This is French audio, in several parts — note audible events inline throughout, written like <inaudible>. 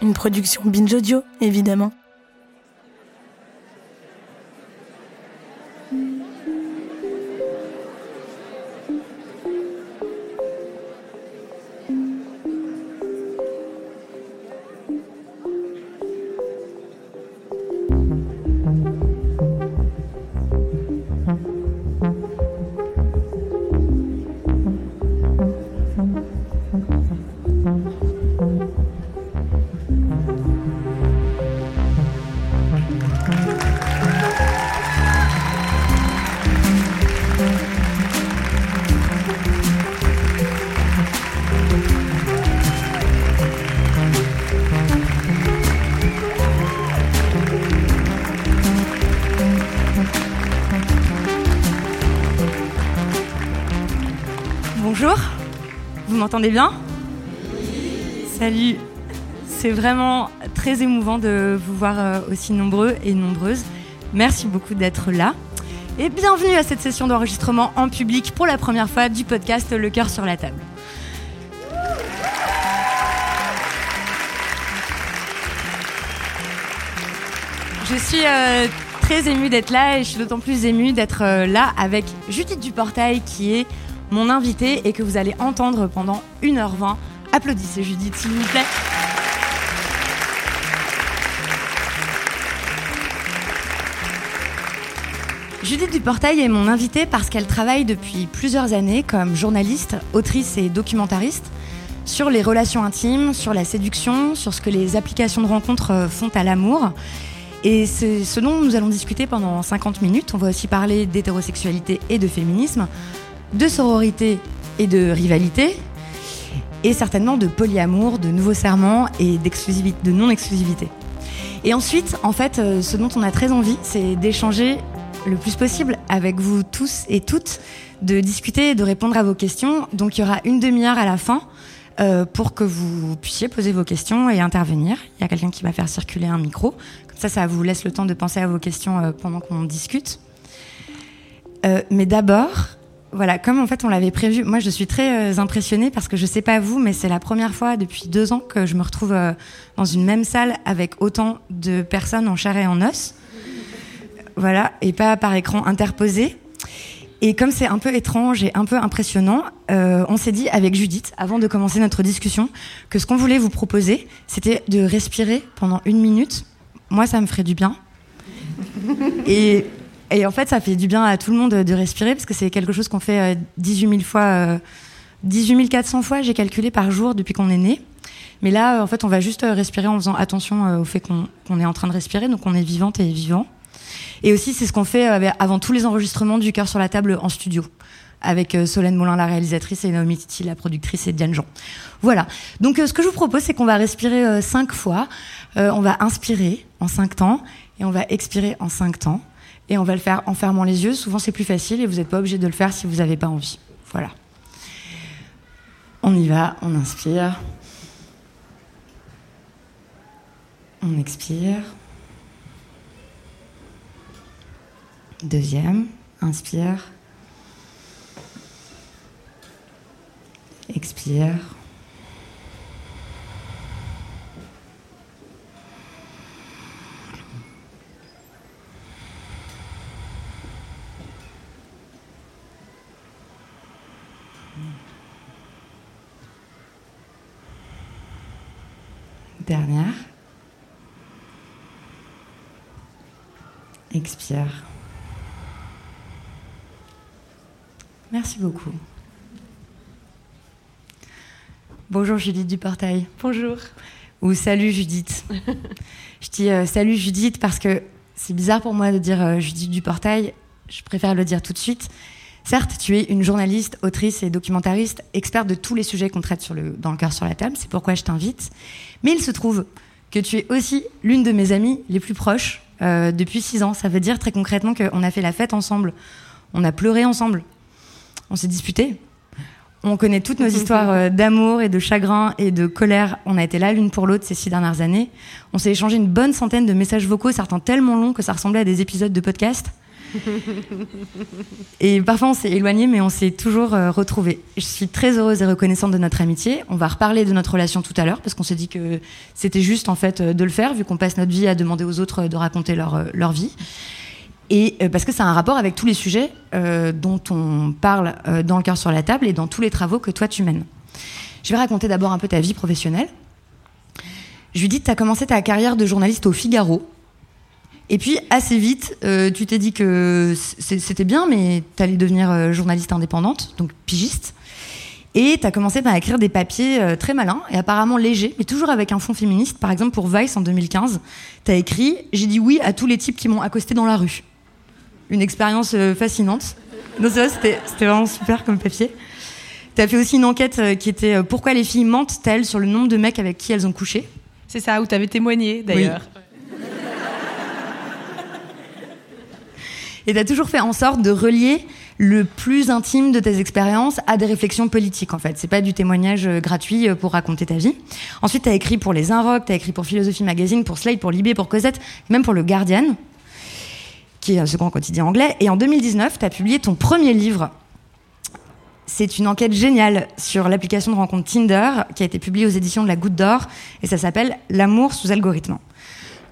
Une production Binge Audio, évidemment. M'entendez bien Salut, c'est vraiment très émouvant de vous voir euh, aussi nombreux et nombreuses. Merci beaucoup d'être là. Et bienvenue à cette session d'enregistrement en public pour la première fois du podcast Le cœur sur la table. Je suis euh, très émue d'être là et je suis d'autant plus émue d'être euh, là avec Judith Duportail qui est mon invitée et que vous allez entendre pendant 1h20. Applaudissez Judith s'il vous plaît. Judith Duportail est mon invitée parce qu'elle travaille depuis plusieurs années comme journaliste, autrice et documentariste sur les relations intimes, sur la séduction, sur ce que les applications de rencontres euh, font à l'amour. Et c'est ce dont nous allons discuter pendant 50 minutes. On va aussi parler d'hétérosexualité et de féminisme, de sororité et de rivalité, et certainement de polyamour, de nouveaux serments et de non-exclusivité. Et ensuite, en fait, euh, ce dont on a très envie, c'est d'échanger le plus possible avec vous tous et toutes, de discuter et de répondre à vos questions. Donc il y aura une demi-heure à la fin euh, pour que vous puissiez poser vos questions et intervenir. Il y a quelqu'un qui va faire circuler un micro. Comme ça, ça vous laisse le temps de penser à vos questions euh, pendant qu'on discute. Mais d'abord, voilà, comme en fait on l'avait prévu, moi je suis très euh, impressionnée parce que je sais pas vous, mais c'est la première fois depuis deux ans que je me retrouve euh, dans une même salle avec autant de personnes en chair et en os. Voilà, et pas par écran interposé. Et comme c'est un peu étrange et un peu impressionnant, euh, on s'est dit avec Judith, avant de commencer notre discussion, que ce qu'on voulait vous proposer, c'était de respirer pendant une minute. Moi, ça me ferait du bien. Et, et en fait, ça fait du bien à tout le monde de respirer, parce que c'est quelque chose qu'on fait euh, 18 000 fois, euh, 18 400 fois, j'ai calculé par jour depuis qu'on est né. Mais là, euh, en fait, on va juste euh, respirer en faisant attention euh, au fait qu'on est en train de respirer, donc on est vivante et vivant. Et aussi, c'est ce qu'on fait euh, avant tous les enregistrements du cœur sur la table en studio, avec euh, Solène Moulin, la réalisatrice, et Naomi Titi, la productrice, et Diane Jean. Voilà. Donc, euh, ce que je vous propose, c'est qu'on va respirer euh, cinq fois. Euh, on va inspirer en cinq temps, et on va expirer en cinq temps. Et on va le faire en fermant les yeux. Souvent, c'est plus facile, et vous n'êtes pas obligé de le faire si vous n'avez pas envie. Voilà. On y va, on inspire. On expire. Deuxième, inspire. Expire. Dernière. Expire. Merci beaucoup. Bonjour Judith Duportail. Bonjour. Ou salut Judith. <laughs> je dis euh, salut Judith parce que c'est bizarre pour moi de dire euh, Judith Duportail. Je préfère le dire tout de suite. Certes, tu es une journaliste, autrice et documentariste, experte de tous les sujets qu'on traite sur le, dans le cœur sur la table, c'est pourquoi je t'invite. Mais il se trouve que tu es aussi l'une de mes amies les plus proches euh, depuis six ans. Ça veut dire très concrètement qu'on a fait la fête ensemble, on a pleuré ensemble, on s'est disputé, on connaît toutes nos <laughs> histoires euh, d'amour et de chagrin et de colère. On a été là l'une pour l'autre ces six dernières années. On s'est échangé une bonne centaine de messages vocaux, certains tellement longs que ça ressemblait à des épisodes de podcast. <laughs> et parfois on s'est éloigné, mais on s'est toujours euh, retrouvés. Je suis très heureuse et reconnaissante de notre amitié. On va reparler de notre relation tout à l'heure parce qu'on s'est dit que c'était juste en fait euh, de le faire vu qu'on passe notre vie à demander aux autres de raconter leur, leur vie et euh, parce que ça a un rapport avec tous les sujets euh, dont on parle euh, dans le cœur sur la table et dans tous les travaux que toi tu mènes. Je vais raconter d'abord un peu ta vie professionnelle. Que tu as commencé ta carrière de journaliste au Figaro. Et puis, assez vite, tu t'es dit que c'était bien, mais tu allais devenir journaliste indépendante, donc pigiste. Et tu as commencé par écrire des papiers très malins et apparemment légers, mais toujours avec un fond féministe. Par exemple, pour Vice en 2015, tu as écrit J'ai dit oui à tous les types qui m'ont accosté dans la rue une expérience euh, fascinante. Non, c'est vrai, c'était vraiment super comme papier. Tu as fait aussi une enquête euh, qui était euh, Pourquoi les filles mentent-elles sur le nombre de mecs avec qui elles ont couché? C'est ça, où tu avais témoigné d'ailleurs. Et tu as toujours fait en sorte de relier le plus intime de tes expériences à des réflexions politiques, en fait. C'est pas du témoignage gratuit pour raconter ta vie. Ensuite, tu as écrit pour Les Inrocks, tu as écrit pour Philosophie Magazine, pour Slate, pour Libé, pour Cosette, même pour Le Guardian qui est ce grand quotidien anglais. Et en 2019, tu as publié ton premier livre. C'est une enquête géniale sur l'application de rencontre Tinder qui a été publiée aux éditions de la Goutte d'Or et ça s'appelle L'amour sous algorithme.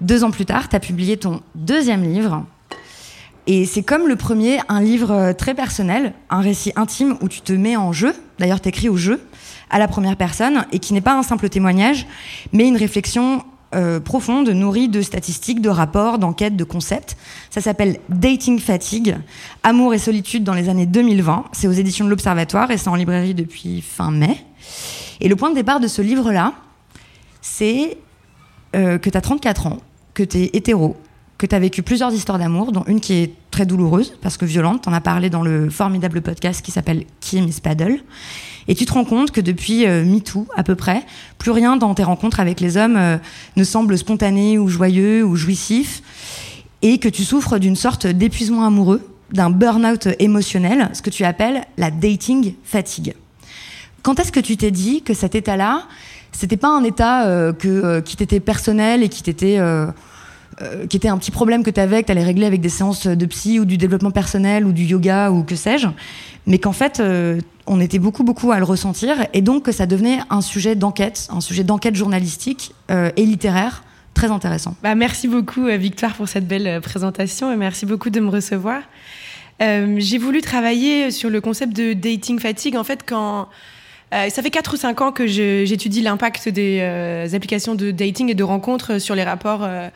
Deux ans plus tard, tu as publié ton deuxième livre. Et c'est comme le premier, un livre très personnel, un récit intime où tu te mets en jeu. D'ailleurs, tu écris au jeu, à la première personne, et qui n'est pas un simple témoignage, mais une réflexion euh, profonde, nourrie de statistiques, de rapports, d'enquêtes, de concepts. Ça s'appelle Dating Fatigue, Amour et solitude dans les années 2020. C'est aux éditions de l'Observatoire et c'est en librairie depuis fin mai. Et le point de départ de ce livre-là, c'est euh, que tu as 34 ans, que tu es hétéro, que tu as vécu plusieurs histoires d'amour, dont une qui est très douloureuse, parce que violente. Tu en as parlé dans le formidable podcast qui s'appelle Kim is Paddle. Et tu te rends compte que depuis euh, MeToo, à peu près, plus rien dans tes rencontres avec les hommes euh, ne semble spontané ou joyeux ou jouissif, et que tu souffres d'une sorte d'épuisement amoureux, d'un burn-out émotionnel, ce que tu appelles la dating fatigue. Quand est-ce que tu t'es dit que cet état-là, c'était pas un état euh, que, qui t'était personnel et qui t'était qui était un petit problème que tu avais, que tu allais régler avec des séances de psy ou du développement personnel ou du yoga ou que sais-je, mais qu'en fait, on était beaucoup, beaucoup à le ressentir, et donc que ça devenait un sujet d'enquête, un sujet d'enquête journalistique euh, et littéraire très intéressant. Bah, merci beaucoup, euh, Victoire, pour cette belle euh, présentation, et merci beaucoup de me recevoir. j'ai voulu travailler sur le concept de dating fatigue, en fait, quand... ça fait 4 ou 5 ans que j'étudie l'impact des applications de dating et de rencontres sur les rapports euh,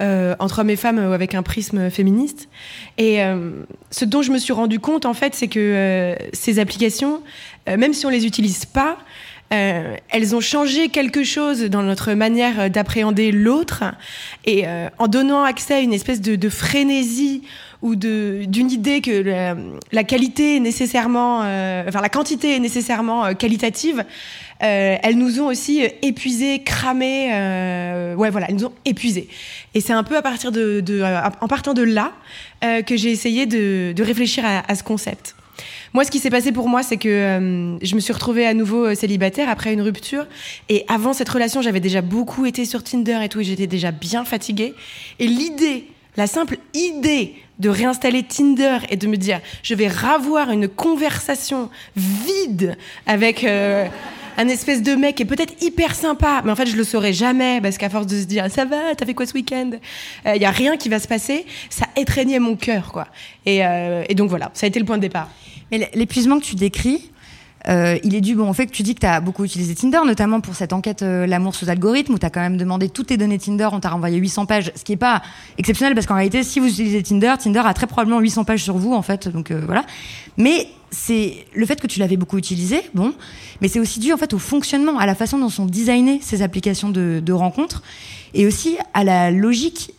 entre hommes et femmes euh, avec un prisme féministe. Et euh, ce dont je me suis rendu compte, en fait, c'est que ces applications, même si on les utilise pas, elles ont changé quelque chose dans notre manière d'appréhender l'autre et en donnant accès à une espèce de frénésie ou d'une idée que la, qualité est nécessairement, enfin la quantité est nécessairement qualitative. Euh, elles nous ont aussi euh, épuisés, cramés. Euh, ouais, voilà, elles nous ont épuisés. Et c'est un peu à partir de, de en partant de là, que j'ai essayé de, de réfléchir à, à, ce concept. Moi, ce qui s'est passé pour moi, c'est que je me suis retrouvée à nouveau célibataire après une rupture. Et avant cette relation, j'avais déjà beaucoup été sur Tinder et tout, et j'étais déjà bien fatiguée. Et l'idée, la simple idée de réinstaller Tinder et de me dire, je vais ravoir une conversation vide avec un espèce de mec qui est peut-être hyper sympa, mais en fait je le saurais jamais parce qu'à force de se dire ça va, t'as fait quoi ce week-end, il euh, y a rien qui va se passer, ça étreignait mon cœur quoi. Euh, et donc voilà, ça a été le point de départ. Mais l'épuisement que tu décris, euh, il est dû bon, au fait que tu dis que tu as beaucoup utilisé Tinder, notamment pour cette enquête euh, L'amour sous algorithme, où tu as quand même demandé toutes tes données Tinder, on t'a renvoyé 800 pages, ce qui n'est pas exceptionnel, parce qu'en réalité, si vous utilisez Tinder, Tinder a très probablement 800 pages sur vous, en fait, donc euh, voilà. Mais c'est le fait que tu l'avais beaucoup utilisé, bon, mais c'est aussi dû en fait au fonctionnement, à la façon dont sont designées ces applications de, de rencontres, et aussi à la logique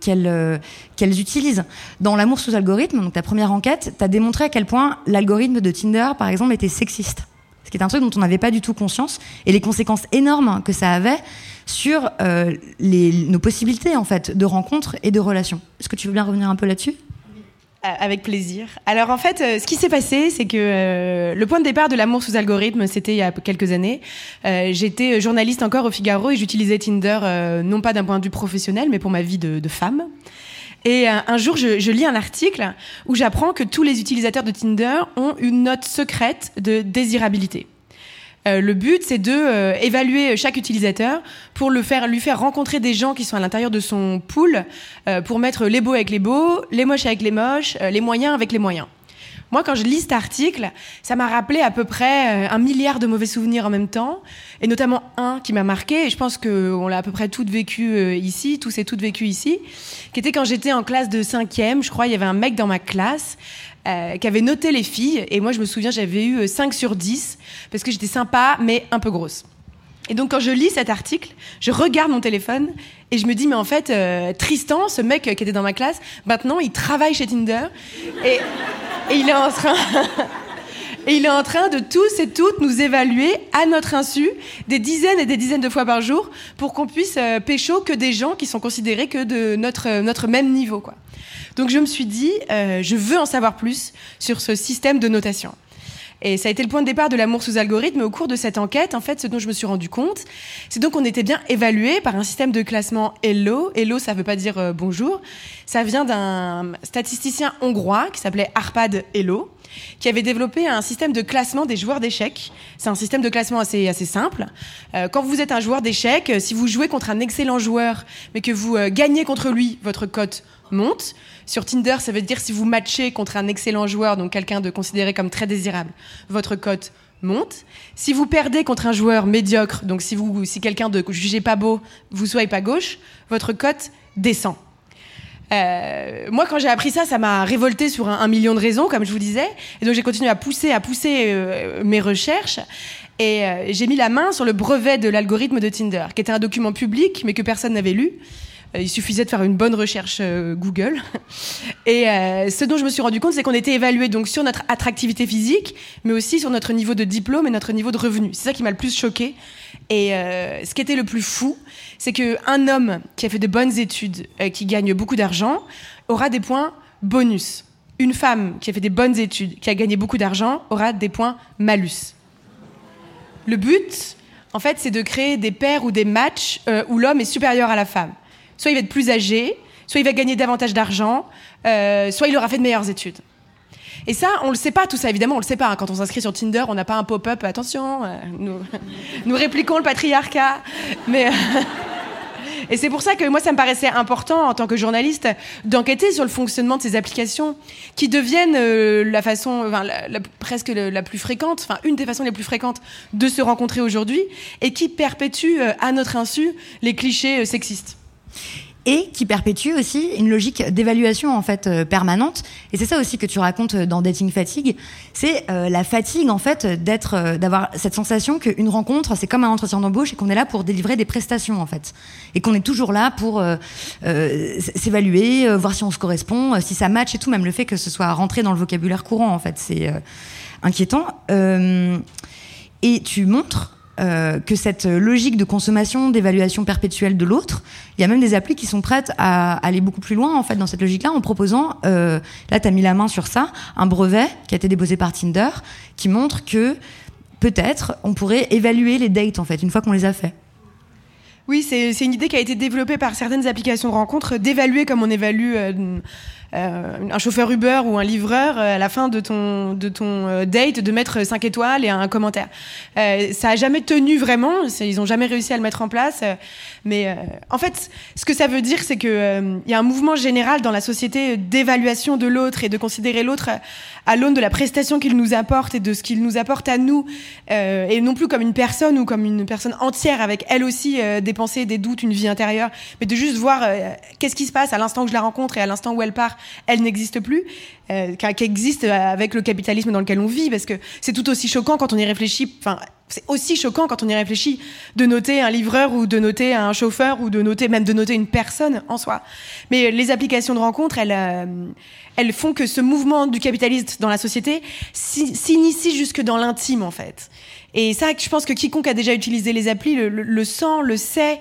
qu'elles qu'elles utilisent. Dans L'amour sous algorithme, donc ta première enquête, tu as démontré à quel point l'algorithme de Tinder, par exemple, était sexiste. Ce qui est un truc dont on n'avait pas du tout conscience et les conséquences énormes que ça avait sur les, nos possibilités en fait de rencontres et de relations. Est-ce que tu veux bien revenir un peu là-dessus? euh, avec plaisir. Alors en fait, euh, ce qui s'est passé, c'est que euh, le point de départ de l'amour sous algorithme, c'était il y a quelques années. J'étais journaliste encore au Figaro et j'utilisais Tinder non pas d'un point de vue professionnel, mais pour ma vie de, femme. Et un jour, je, lis un article où j'apprends que tous les utilisateurs de Tinder ont une note secrète de désirabilité. Euh, le but, c'est de euh, évaluer chaque utilisateur pour le faire, lui faire rencontrer des gens qui sont à l'intérieur de son pool, euh, pour mettre les beaux avec les beaux, les moches avec les moches, les moyens avec les moyens. Moi, quand je lis cet article, ça m'a rappelé à peu près un milliard de mauvais souvenirs en même temps, et notamment un qui m'a marqué, et je pense qu'on l'a à peu près toutes vécu ici, tous et toutes vécu ici, qui était quand j'étais en classe de cinquième, je crois, il y avait un mec dans ma classe euh, qui avait noté les filles. Et moi, je me souviens, j'avais eu 5 sur 10 parce que j'étais sympa, mais un peu grosse. Et donc, quand je lis cet article, je regarde mon téléphone et je me dis, mais en fait, euh, Tristan, ce mec qui était dans ma classe, maintenant, il travaille chez Tinder et, et il est en train. Et il est en train de tous et toutes nous évaluer à notre insu des dizaines et des dizaines de fois par jour pour qu'on puisse euh, pécho que des gens qui sont considérés que de notre, notre même niveau. Quoi. Donc je me suis dit, euh, je veux en savoir plus sur ce système de notation. Et ça a été le point de départ de l'amour sous algorithme. au cours de cette enquête, en fait, ce dont je me suis rendu compte, c'est donc qu'on était bien évalué par un système de classement Hello. Hello, ça veut pas dire euh, bonjour. Ça vient d'un statisticien hongrois qui s'appelait Arpad Hello, qui avait développé un système de classement des joueurs d'échecs. C'est un système de classement assez, assez simple. Euh, quand vous êtes un joueur d'échecs, si vous jouez contre un excellent joueur, mais que vous gagnez contre lui, votre cote monte. Sur Tinder, ça veut dire si vous matchez contre un excellent joueur, donc quelqu'un de considéré comme très désirable, votre cote monte. Si vous perdez contre un joueur médiocre, donc si, si quelqu'un de jugé pas beau, vous soyez pas gauche, votre cote descend. Euh, moi, quand j'ai appris ça, ça m'a révolté sur un, million de raisons, comme je vous disais. Et donc, j'ai continué à pousser, à pousser euh, mes recherches. Et euh, j'ai mis la main sur le brevet de l'algorithme de Tinder, qui était un document public, mais que personne n'avait lu. Euh, il suffisait de faire une bonne recherche euh, Google. <laughs> Et euh, ce dont je me suis rendu compte, c'est qu'on était évalué donc sur notre attractivité physique, mais aussi sur notre niveau de diplôme et notre niveau de revenu. C'est ça qui m'a le plus choqué. Et ce qui était le plus fou, c'est qu'un homme qui a fait de bonnes études, qui gagne beaucoup d'argent, aura des points bonus. Une femme qui a fait des bonnes études, qui a gagné beaucoup d'argent, aura des points malus. Le but, en fait, c'est de créer des paires ou des matchs où l'homme est supérieur à la femme soit il va être plus âgé, soit il va gagner davantage d'argent, euh, soit il aura fait de meilleures études. Et ça, on le sait pas, tout ça, évidemment, on le sait pas. Hein. Quand on s'inscrit sur Tinder, on n'a pas un pop-up, attention, euh, nous, <laughs> répliquons le patriarcat. Mais. Et c'est pour ça que moi, ça me paraissait important, en tant que journaliste, d'enquêter sur le fonctionnement de ces applications, qui deviennent euh, la façon, enfin, presque la plus fréquente, enfin, une des façons les plus fréquentes de se rencontrer aujourd'hui, et qui perpétuent, à notre insu, les clichés sexistes et qui perpétue aussi une logique d'évaluation en fait euh, permanente. Et c'est ça aussi que tu racontes dans dating fatigue. C'est euh, la fatigue en fait d'être euh, d'avoir cette sensation qu'une rencontre c'est comme un entretien d'embauche et qu'on est là pour délivrer des prestations en fait. Et qu'on est toujours là pour s'évaluer voir si on se correspond si ça match et tout même le fait que ce soit rentré dans le vocabulaire courant en fait. C'est inquiétant. Et tu montres euh, que cette logique de consommation, d'évaluation perpétuelle de l'autre, il y a même des applis qui sont prêtes à aller beaucoup plus loin en fait dans cette logique-là en proposant, euh, là tu as mis la main sur ça, un brevet qui a été déposé par Tinder qui montre que peut-être on pourrait évaluer les dates en fait une fois qu'on les a fait. Oui, c'est une idée qui a été développée par certaines applications rencontres, d'évaluer comme on évalue euh, euh, un chauffeur Uber ou un livreur euh, à la fin de ton, de ton euh, date de mettre 5 étoiles et un commentaire. ça a jamais tenu vraiment, ils ont jamais réussi à le mettre en place. mais en fait, ce que ça veut dire, c'est que il y a un mouvement général dans la société d'évaluation de l'autre et de considérer l'autre à l'aune de la prestation qu'il nous apporte et de ce qu'il nous apporte à nous, et non plus comme une personne ou comme une personne entière avec elle aussi des pensées, des doutes, une vie intérieure, mais de juste voir qu'est-ce qui se passe à l'instant où je la rencontre et à l'instant où elle part elle n'existe plus, euh, qui existe avec le capitalisme dans lequel on vit, parce que c'est tout aussi choquant quand on y réfléchit. Enfin, c'est aussi choquant quand on y réfléchit de noter un livreur ou de noter un chauffeur ou de noter même de noter une personne en soi. Mais les applications de rencontres, elles, euh, elles font que ce mouvement du capitaliste dans la société s'initie jusque dans l'intime en fait. Et ça, je pense que quiconque a déjà utilisé les applis le, le, sent, le sait.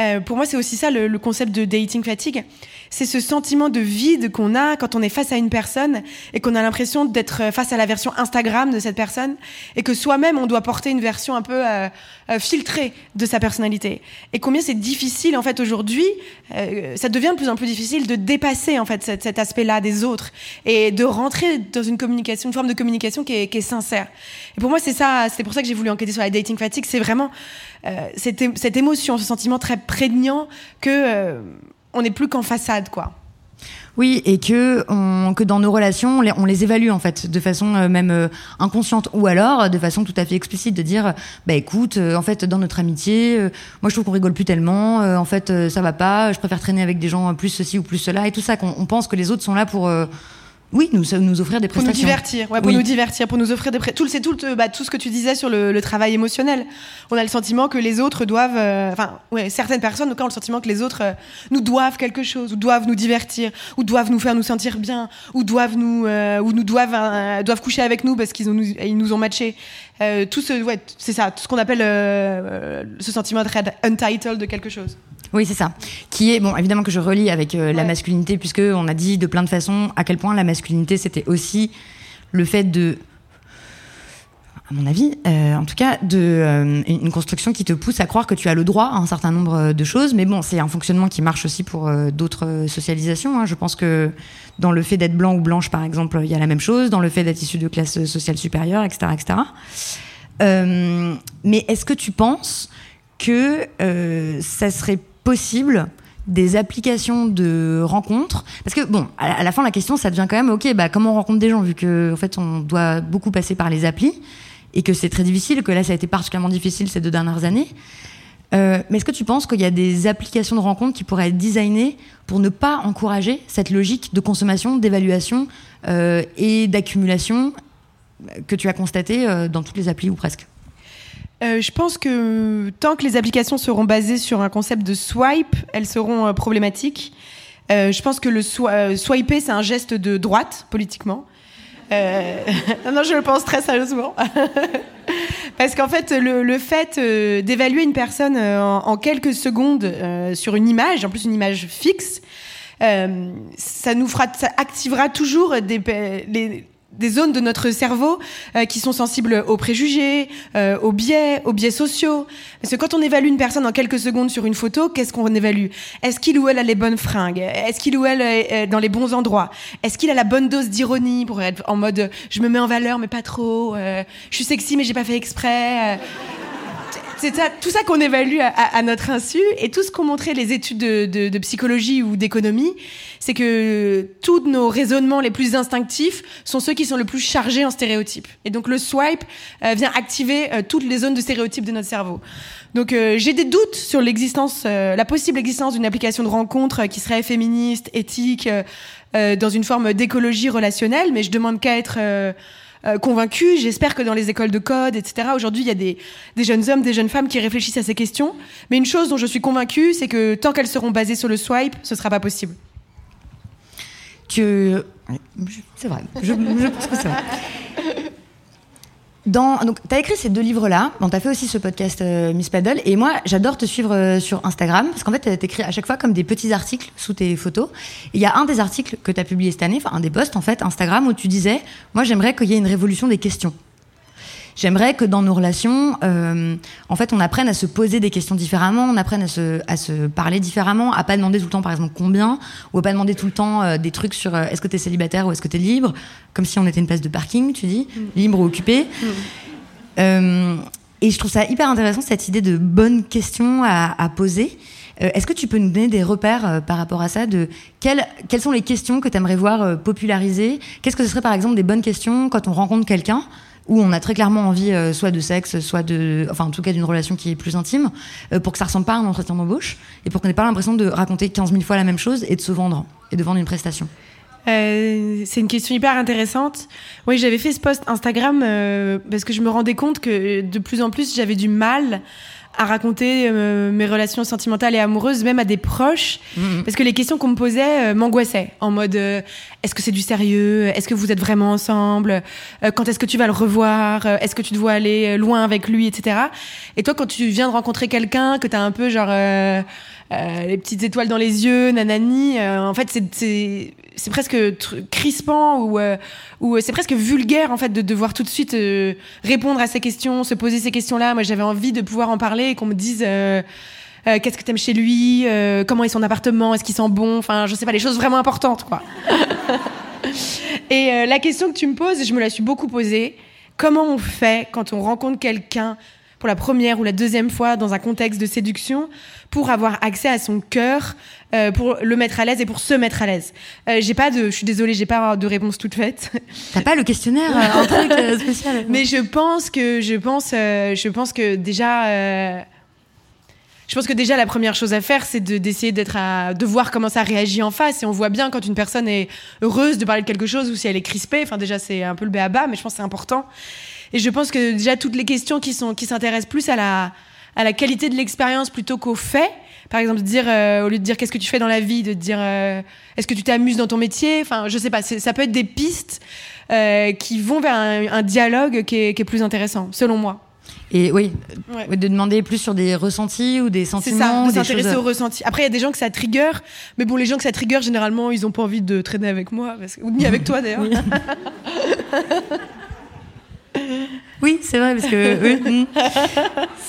Euh, pour moi, c'est aussi ça le, le, concept de dating fatigue. C'est ce sentiment de vide qu'on a quand on est face à une personne et qu'on a l'impression d'être face à la version Instagram de cette personne et que soi-même on doit porter une version un peu euh, euh filtrée de sa personnalité. Et combien c'est difficile en fait aujourd'hui, euh, ça devient de plus en plus difficile de dépasser en fait cet, cet aspect-là des autres et de rentrer dans une communication, une forme de communication qui est, qui est sincère. Et pour moi, c'est ça, c'est pour ça que j'ai voulu enquêter sur la dating fatigue. C'est vraiment euh, cette, cette, émotion, ce sentiment très prégnant que euh, on n'est plus qu'en façade, quoi. Oui, et que, que dans nos relations, on les, évalue en fait, de façon euh, même euh, inconsciente, ou alors de façon tout à fait explicite, de dire, bah écoute, euh, en fait, dans notre amitié, moi je trouve qu'on rigole plus tellement, en fait, ça va pas, je préfère traîner avec des gens plus ceci ou plus cela, et tout ça, qu'on pense que les autres sont là pour oui, nous, nous offrir des prestations. Pour nous divertir, ouais, pour nous divertir, pour nous offrir des prestations. C'est tout, bah, tout ce que tu disais sur le, le, travail émotionnel. On a le sentiment que les autres doivent, euh, enfin, ouais, certaines personnes, en tout cas, ont le sentiment que les autres euh, nous doivent quelque chose, ou doivent nous divertir, ou doivent nous faire nous sentir bien, ou doivent nous, euh, ou nous doivent, euh, doivent coucher avec nous parce qu'ils nous, ils nous ont matché. tout ce, ouais, c'est ça, tout ce qu'on appelle ce sentiment d'être untitled de quelque chose. Oui, c'est ça. Qui est, bon, évidemment que je relis avec euh, la masculinité, puisque on a dit de plein de façons à quel point la masculinité, c'était aussi le fait de à mon avis, euh, en tout cas, de euh, une construction qui te pousse à croire que tu as le droit à un certain nombre de choses. Mais bon, c'est un fonctionnement qui marche aussi pour d'autres socialisations. Hein. Je pense que dans le fait d'être blanc ou blanche, par exemple, il y a la même chose. Dans le fait d'être issu de classe sociale supérieure, etc., etc. mais est-ce que tu penses que ça serait possible des applications de rencontres. Parce que bon à la fin la question ça devient quand même ok bah comment on rencontre des gens vu que en fait on doit beaucoup passer par les applis et que c'est très difficile que là ça a été particulièrement difficile ces deux dernières années. Euh, mais est-ce que tu penses qu'il y a des applications de rencontres qui pourraient être designées pour ne pas encourager cette logique de consommation d'évaluation euh, et d'accumulation que tu as constaté euh, dans toutes les applis ou presque? Euh, je pense que tant que les applications seront basées sur un concept de swipe, elles seront euh, problématiques. Euh, je pense que le swiper, c'est un geste de droite, politiquement. <laughs> non, je le pense très sérieusement. <laughs> Parce qu'en fait, le, fait d'évaluer une personne en, quelques secondes sur une image, en plus une image fixe, ça nous fera, ça activera toujours des, des zones de notre cerveau euh, qui sont sensibles aux préjugés, euh, aux biais, aux biais sociaux. Parce que quand on évalue une personne en quelques secondes sur une photo, qu'est-ce qu'on évalue? Est-ce qu'il ou elle a les bonnes fringues? Est-ce qu'il ou elle est dans les bons endroits? Est-ce qu'il a la bonne dose d'ironie pour être en mode je me mets en valeur mais pas trop, euh, je suis sexy mais j'ai pas fait exprès c'est tout ça qu'on évalue à, notre insu. Et tout ce qu'ont montré les études de, psychologie ou d'économie, c'est que tous nos raisonnements les plus instinctifs sont ceux qui sont le plus chargés en stéréotypes. Et donc le swipe euh, vient activer euh, toutes les zones de stéréotypes de notre cerveau. Donc euh, j'ai des doutes sur l'existence, la possible existence d'une application de rencontre qui serait féministe, éthique, dans une forme d'écologie relationnelle, mais je demande qu'à être euh, convaincue. J'espère que dans les écoles de code, etc., aujourd'hui, il y a des, jeunes hommes, des jeunes femmes qui réfléchissent à ces questions. Mais une chose dont je suis convaincue, c'est que tant qu'elles seront basées sur le swipe, ce ne sera pas possible. Tu... C'est vrai. Je, je pense que c'est vrai. Donc, tu as écrit ces deux livres-là. Bon, tu as fait aussi ce podcast euh, Miss Paddle. Et moi, j'adore te suivre euh, sur Instagram. Parce qu'en fait, tu écrit à chaque fois comme des petits articles sous tes photos. Il y a un des articles que tu as publié cette année, enfin, un des posts, en fait, Instagram, où tu disais Moi, j'aimerais qu'il y ait une révolution des questions. J'aimerais que dans nos relations, euh, en fait, on apprenne à se poser des questions différemment, on apprenne à se, à se parler différemment, à pas demander tout le temps, par exemple, combien, ou à pas demander tout le temps euh, des trucs sur euh, est-ce que tu es célibataire ou est-ce que tu es libre, comme si on était une place de parking, tu dis, mm. libre ou occupé. Mm. Et je trouve ça hyper intéressant, cette idée de bonnes questions à, à poser. Est-ce que tu peux nous donner des repères par rapport à ça de quelles, quelles sont les questions que tu aimerais voir popularisées Qu'est-ce que ce serait par exemple des bonnes questions quand on rencontre quelqu'un? Où on a très clairement envie euh, soit de sexe, soit de, enfin en tout cas d'une relation qui est plus intime, euh, pour que ça ressemble pas à un entretien d'embauche et pour qu'on n'ait pas l'impression de raconter 15 000 fois la même chose et de se vendre et de vendre une prestation. Euh, c'est une question hyper intéressante. Oui, j'avais fait ce post Instagram parce que je me rendais compte que de plus en plus j'avais du mal à raconter euh, mes relations sentimentales et amoureuses, même à des proches, Mhm. parce que les questions qu'on me posait euh, m'angoissaient. En mode, euh, est-ce que c'est du sérieux? Est-ce que vous êtes vraiment ensemble? Euh, Quand est-ce que tu vas le revoir? Euh, Est-ce que tu dois aller euh, loin avec lui, etc. Et toi, quand tu viens de rencontrer quelqu'un, que t'as un peu genre euh, euh, les petites étoiles dans les yeux, nanani, euh, en fait, c'est- c'est presque crispant ou euh, ou euh, c'est presque vulgaire en fait de devoir tout de suite euh, répondre à ces questions, se poser ces questions-là. Moi, j'avais envie de pouvoir en parler et qu'on me dise euh, euh, qu'est-ce que t'aimes chez lui, euh, comment est son appartement, est-ce qu'il sent bon, enfin, je sais pas, les choses vraiment importantes, quoi. <laughs> et la question que tu me poses, je me la suis beaucoup posée. Comment on fait quand on rencontre quelqu'un pour la première ou la deuxième fois dans un contexte de séduction pour avoir accès à son cœur, euh, pour le mettre à l'aise et pour se mettre à l'aise. Euh, j'ai pas de, je suis désolée, j'ai pas de réponse toute faite. T'as pas le questionnaire, euh, un truc spécial <laughs> Mais je pense que je pense euh, je pense que déjà je pense que déjà la première chose à faire c'est de d'essayer d'être à de voir comment ça réagit en face et on voit bien quand une personne est heureuse de parler de quelque chose ou si elle est crispée enfin déjà c'est un peu le béaba mais je pense que c'est important et je pense que déjà toutes les questions qui sont qui s'intéressent plus à la à la qualité de l'expérience plutôt qu'au fait. Par exemple de dire euh, au lieu de dire qu'est-ce que tu fais dans la vie de dire euh, est-ce que tu t'amuses dans ton métier? Enfin je sais pas c'est- ça peut être des pistes euh, qui vont vers un, un dialogue qui est, qui est plus intéressant selon moi. Et oui, Ouais. euh, de demander plus sur des ressentis ou des c'est sentiments. ça de s'intéresser choses- au ressenti après il y a des gens que ça trigger mais bon les gens que ça trigger généralement ils ont pas envie de traîner avec moi parce que, ou ni avec toi d'ailleurs <laughs> Oui. C'est vrai, parce que. oui, <laughs> mm.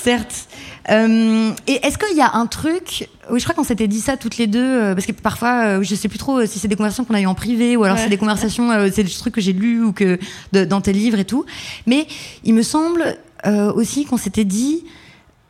certes. Euh, et est-ce qu'il y a un truc. Oui, je crois qu'on s'était dit ça toutes les deux, euh, parce que parfois, euh, je sais plus trop si c'est des conversations qu'on a eues en privé ou alors Ouais. c'est des conversations, c'est des trucs que j'ai lus ou que de- dans tes livres et tout. Mais il me semble euh, aussi qu'on s'était dit.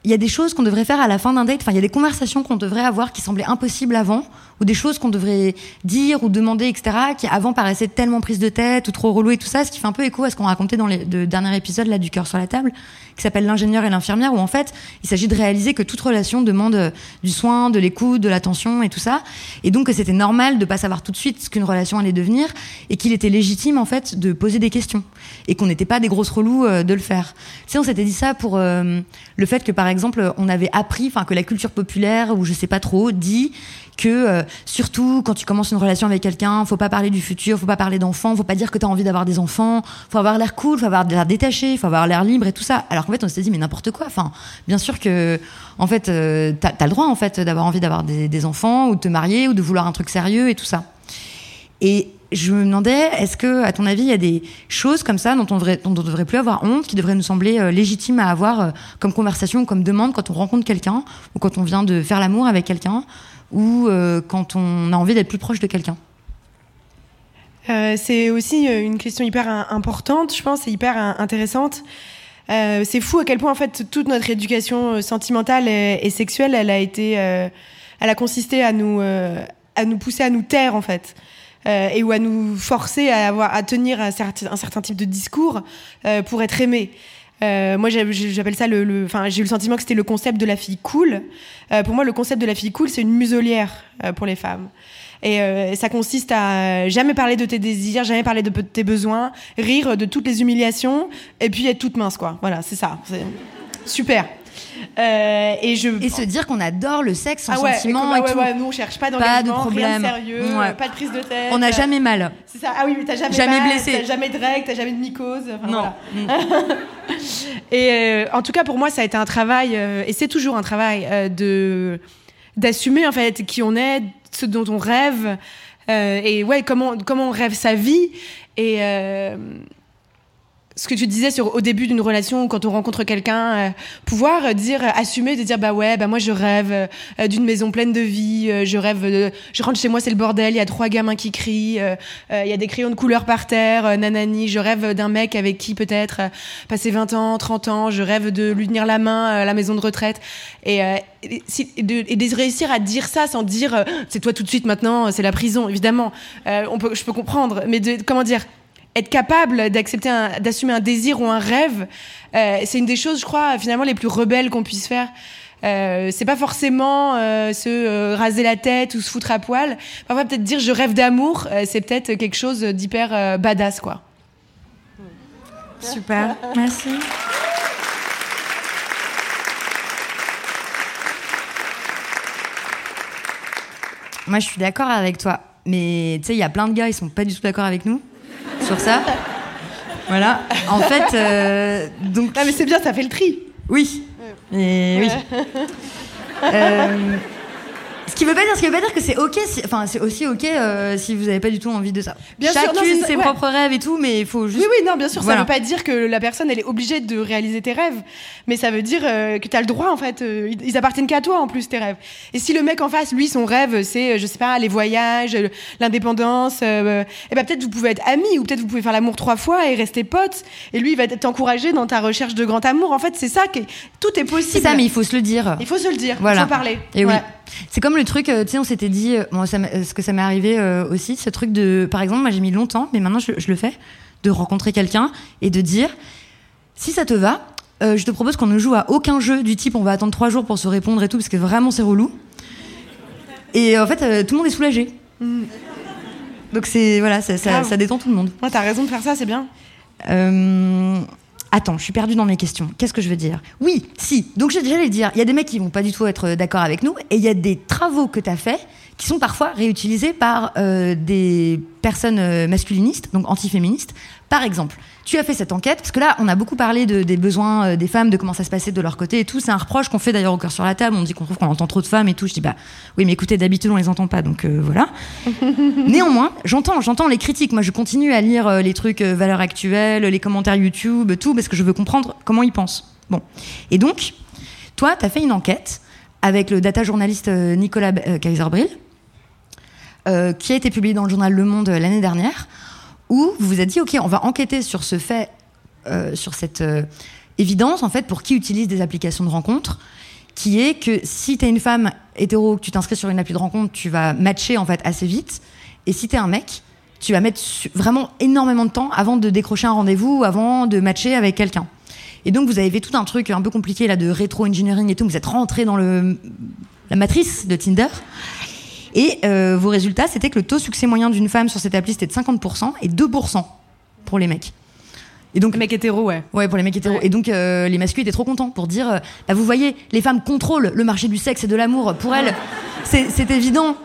Il y a des choses qu'on devrait faire à la fin d'un date. Enfin, il y a des conversations qu'on devrait avoir qui semblaient impossibles avant, ou des choses qu'on devrait dire ou demander, etc., qui avant paraissaient tellement prises de tête ou trop relou et tout ça, ce qui fait un peu écho à ce qu'on racontait dans les deux derniers épisodes là du cœur sur la table, qui s'appelle l'ingénieur et l'infirmière, où en fait, il s'agit de réaliser que toute relation demande euh, du soin, de l'écoute, de l'attention et tout ça, et donc que c'était normal de pas savoir tout de suite ce qu'une relation allait devenir, et qu'il était légitime en fait de poser des questions, et qu'on n'était pas des grosses relous euh, de le faire. Tu sais, on s'était dit ça pour euh, le fait que par exemple, on avait appris, enfin que la culture populaire ou je sais pas trop dit que euh, surtout quand tu commences une relation avec quelqu'un, faut pas parler du futur, faut pas parler d'enfants, faut pas dire que tu as envie d'avoir des enfants, faut avoir l'air cool, faut avoir l'air détaché, faut avoir l'air libre et tout ça. Alors qu'en fait, on s'est dit mais n'importe quoi. Enfin, bien sûr que en fait, euh, t'as as le droit en fait d'avoir envie d'avoir des, des enfants ou de te marier ou de vouloir un truc sérieux et tout ça. Et je me demandais, est-ce que, à ton avis, il y a des choses comme ça dont on devrait, devrait plus avoir honte, qui devraient nous sembler euh, légitimes à avoir euh, comme conversation comme demande quand on rencontre quelqu'un, ou quand on vient de faire l'amour avec quelqu'un, ou euh, quand on a envie d'être plus proche de quelqu'un? C'est aussi une question hyper importante, je pense, et hyper intéressante. C'est fou à quel point en fait toute notre éducation sentimentale et, et sexuelle, elle a été, elle a consisté à nous, à nous pousser à nous taire en fait, euh, et ou à nous forcer à avoir, à tenir un certain, type de discours euh, pour être aimé. Euh, moi, j'appelle ça le, enfin, j'ai eu le sentiment que c'était le concept de la fille cool. Pour moi, le concept de la fille cool, c'est une muselière pour les femmes. Et ça consiste à jamais parler de tes désirs, jamais parler de tes besoins, rire de toutes les humiliations, et puis être toute mince, quoi. Voilà, c'est ça. Super. Euh, et je. Et se dire qu'on adore le sexe sans ah ouais, sentiment et et ouais, tout. ouais, nous on cherche pas Pas de rien problème. de sérieux, pas de prise de tête. On n'a jamais mal. C'est ça. Ah oui, mais t'as jamais, Jamais mal, blessé. T'as jamais de règles, t'as jamais de mycose. enfin, Non. voilà. <laughs> Et euh, en tout cas, pour moi, ça a été un travail, euh, et c'est toujours un travail de d'assumer en fait qui on est, ce dont on rêve, et ouais, comment comment on rêve sa vie, et ce que tu disais sur au début d'une relation quand on rencontre quelqu'un euh, pouvoir euh, dire euh, assumer de dire bah ouais bah moi je rêve euh, d'une maison pleine de vie euh, je rêve de, je rentre chez moi c'est le bordel il y a trois gamins qui crient euh, euh, il y a des crayons de couleur par terre euh, nanani je rêve d'un mec avec qui peut-être euh, passer 20 ans 30 ans je rêve de lui tenir la main à la maison de retraite. Et, euh, et, de, réussir à dire ça sans dire euh, c'est toi tout de suite maintenant c'est la prison évidemment. Euh, on peut je peux comprendre mais de comment dire être capable d'accepter d'assumer un désir ou un rêve, euh, c'est une des choses, je crois, finalement les plus rebelles qu'on puisse faire. Euh, c'est pas forcément euh, se euh, raser la tête ou se foutre à poil. Parfois, peut-être dire je rêve d'amour, c'est peut-être quelque chose d'hyper badass, quoi. Super, merci. Moi, je suis d'accord avec toi. Mais tu sais, il y a plein de gars, ils sont pas du tout d'accord avec nous sur ça. Voilà. En fait, euh, donc. Ah, mais c'est bien, ça fait le tri. Oui. Et oui. Euh, ce qui veut pas dire, ce qui veut pas dire que c'est ok. si- Enfin, c'est aussi ok euh, si vous avez pas du tout envie de ça. Bien sûr, non, Chacune c'est ça, ses ouais. propres rêves et tout, mais il faut juste. Oui, oui, non, bien sûr, Voilà. ça veut pas dire que la personne, elle est obligée de réaliser tes rêves, mais ça veut dire euh, que tu as le droit, en fait. euh, ils- appartiennent qu'à toi, en plus, tes rêves. Et si le mec en face, lui, son rêve, c'est, euh, je sais pas, les voyages, l'indépendance, euh, eh ben peut-être vous pouvez être amis, ou peut-être vous pouvez faire l'amour trois fois et rester potes, et lui, il va t'encourager dans ta recherche de grand amour. En fait, c'est ça, qui est- tout est possible. C'est ça, mais il faut se le dire. Il faut se le dire, Voilà. il faut parler. Et oui. C'est comme le truc, euh, tu sais, on s'était dit, euh, bon, ça euh, ce que ça m'est arrivé euh, aussi, ce truc de, par exemple, moi j'ai mis longtemps, mais maintenant je, je le fais, de rencontrer quelqu'un et de dire, si ça te va, euh, je te propose qu'on ne joue à aucun jeu du type on va attendre trois jours pour se répondre et tout, parce que vraiment c'est relou. Et en fait, euh, tout le monde est soulagé. Donc c'est, voilà, ça, ça, Grave. ça détend tout le monde. Ouais, t'as raison de faire ça, c'est bien. Euh, Attends, je suis perdue dans mes questions. Qu'est-ce que je veux dire? Oui, si. Donc j'allais dire, il y a des mecs qui vont pas du tout être d'accord avec nous, et il y a des travaux que tu as faits qui sont parfois réutilisés par euh, des personnes euh, masculinistes, donc antiféministes. Par exemple, tu as fait cette enquête, parce que là, on a beaucoup parlé de- des besoins euh, des femmes, de comment ça se passait de leur côté et tout. C'est un reproche qu'on fait d'ailleurs au cœur sur la table. On dit qu'on trouve qu'on entend trop de femmes et tout. Je dis, bah oui, mais écoutez, d'habitude, on les entend pas, donc euh, voilà. <laughs> Néanmoins, j'entends, j'entends les critiques. Moi, je continue à lire les trucs valeurs actuelles, les commentaires YouTube, tout, parce que je veux comprendre comment ils pensent. Bon. Et donc, toi, tu as fait une enquête avec le data journaliste Nicolas Kaiserbril, euh, qui a été publiée dans le journal Le Monde l'année dernière, où vous vous êtes dit, OK, on va enquêter sur ce fait, euh, sur cette euh, évidence, en fait, pour qui utilise des applications de rencontres, qui est que si tu es une femme hétéro, que tu t'inscris sur une appli de rencontre, tu vas matcher, en fait, assez vite. Et si tu es un mec, tu vas mettre vraiment énormément de temps avant de décrocher un rendez-vous, avant de matcher avec quelqu'un. Et donc, vous avez fait tout un truc un peu compliqué là de rétro-engineering et tout. Vous êtes rentré dans le, la matrice de Tinder. Et euh, vos résultats, c'était que le taux de succès moyen d'une femme sur cette appli, c'était de 50% et 2% pour les mecs. Et donc, Le mec hétéro, ouais. Ouais, pour les mecs hétéros. Ouais. Et donc, euh, les masculins étaient trop contents pour dire euh, bah, vous voyez, les femmes contrôlent le marché du sexe et de l'amour. Pour elles, <laughs> c'est évident.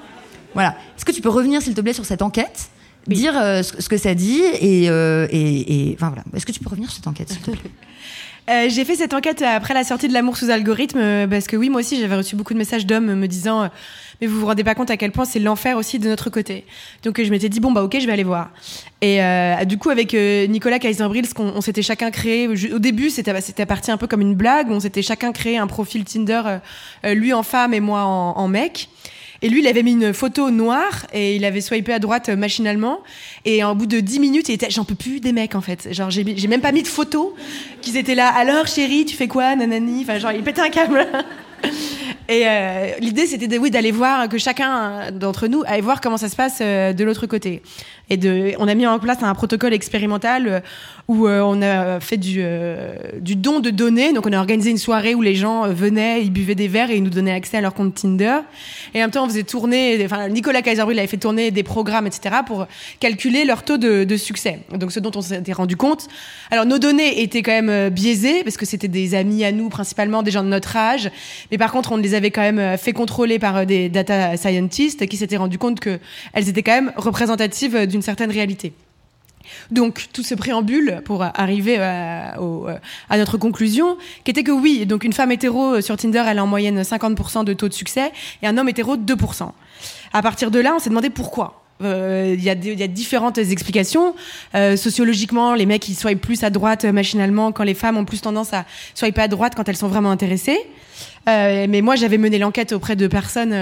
Voilà. Est-ce que tu peux revenir, s'il te plaît, sur cette enquête Dire euh, ce, ce que ça dit et, et, et- enfin voilà. Est-ce que tu peux revenir sur cette enquête, s'il te plaît? <laughs> Euh, j'ai fait cette enquête après la sortie de L'amour sous algorithme euh, parce que oui, moi aussi, j'avais reçu beaucoup de messages d'hommes me disant euh, mais vous vous rendez pas compte à quel point c'est l'enfer aussi de notre côté. Donc euh, je m'étais dit bon bah ok, je vais aller voir. Et euh, du coup avec euh, Nicolas Kaiserbril, ce qu'on on s'était chacun créé au début, c'était bah, c'était parti un peu comme une blague, on s'était chacun créé un profil Tinder euh, euh, lui en femme et moi en mec. Et lui, il avait mis une photo noire et il avait swipé à droite euh, machinalement. Et au bout de 10 minutes, il était, j'en peux plus des mecs en fait. Genre, j'ai, j'ai même pas mis de photo qu'ils étaient là. Alors, chérie, tu fais quoi, nanani? Enfin, genre, il pétait un câble. <laughs> Et euh, l'idée, c'était de, oui, d'aller voir que chacun d'entre nous aille voir comment ça se passe euh, de l'autre côté. Et de, on a mis en place un protocole expérimental euh, où euh, on a fait du, euh, du don de données. Donc, on a organisé une soirée où les gens venaient, ils buvaient des verres et ils nous donnaient accès à leur compte Tinder. Et en même temps, on faisait tourner, enfin, Nicolas Kaiserbril avait fait tourner des programmes, etc., pour calculer leur taux de, succès. Donc, ce dont on s'était rendu compte. Alors, nos données étaient quand même biaisées parce que c'était des amis à nous, principalement des gens de notre âge. Mais par contre, on les avait quand même fait contrôler par des data scientists qui s'étaient rendu compte que elles étaient quand même représentatives euh, d'une certaine réalité. Donc tout ce préambule pour euh, arriver euh, euh, à notre conclusion, qui était que oui, donc une femme hétéro sur Tinder, elle a en moyenne 50% de taux de succès, et un homme hétéro 2%. À partir de là, on s'est demandé pourquoi. Il y, a différentes explications. Sociologiquement, les mecs ils swipent plus à droite machinalement, quand les femmes ont plus tendance à swiper à droite quand elles sont vraiment intéressées. Mais moi, j'avais mené l'enquête auprès de personnes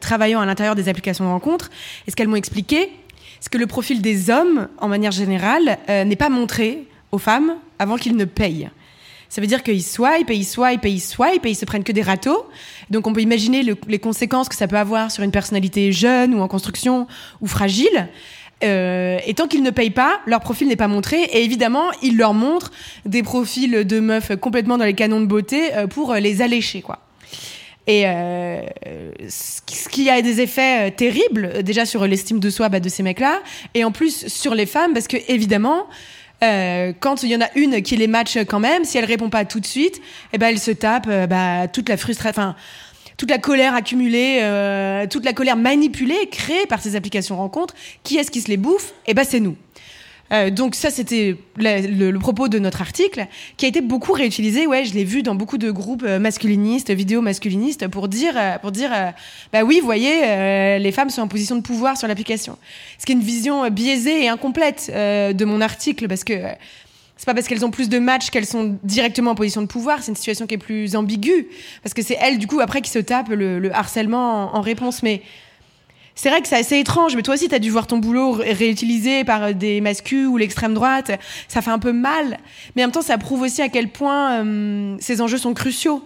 travaillant à l'intérieur des applications de rencontres. Et ce qu'elles m'ont expliqué, c'est que le profil des hommes, en manière générale, euh, n'est pas montré aux femmes avant qu'ils ne payent. Ça veut dire qu'ils swipent et ils swipent et ils swipent et ils se prennent que des râteaux. Donc on peut imaginer le- les conséquences que ça peut avoir sur une personnalité jeune ou en construction ou fragile. Euh, et tant qu'ils ne payent pas, leur profil n'est pas montré. Et évidemment, ils leur montrent des profils de meufs complètement dans les canons de beauté euh, pour euh, les allécher, quoi. Et euh, ce qui a des effets euh, terribles, déjà sur l'estime de soi bah, de ces mecs-là, et en plus sur les femmes, parce que évidemment, euh, quand il y en a une qui les match quand même, si elle répond pas tout de suite, eh ben elle se tape euh, bah, toute la frustration, toute la colère accumulée, euh, toute la colère manipulée créée par ces applications rencontres. Qui est-ce qui se les bouffe? Eh ben c'est nous. Euh, donc ça, c'était le, propos de notre article, qui a été beaucoup réutilisé. Ouais, je l'ai vu dans beaucoup de groupes euh, masculinistes, vidéos masculinistes, pour dire, euh, pour dire, bah oui, voyez, les femmes sont en position de pouvoir sur l'application. Ce qui est une vision biaisée et incomplète de mon article, parce que c'est pas parce qu'elles ont plus de matchs qu'elles sont directement en position de pouvoir. C'est une situation qui est plus ambiguë, parce que c'est elles, du coup, après, qui se tapent le, harcèlement en réponse. Mais c'est vrai que c'est assez étrange, mais toi aussi, tu as dû voir ton boulot réutilisé par des mascus ou l'extrême droite. Ça fait un peu mal. Mais en même temps, ça prouve aussi à quel point euh, ces enjeux sont cruciaux.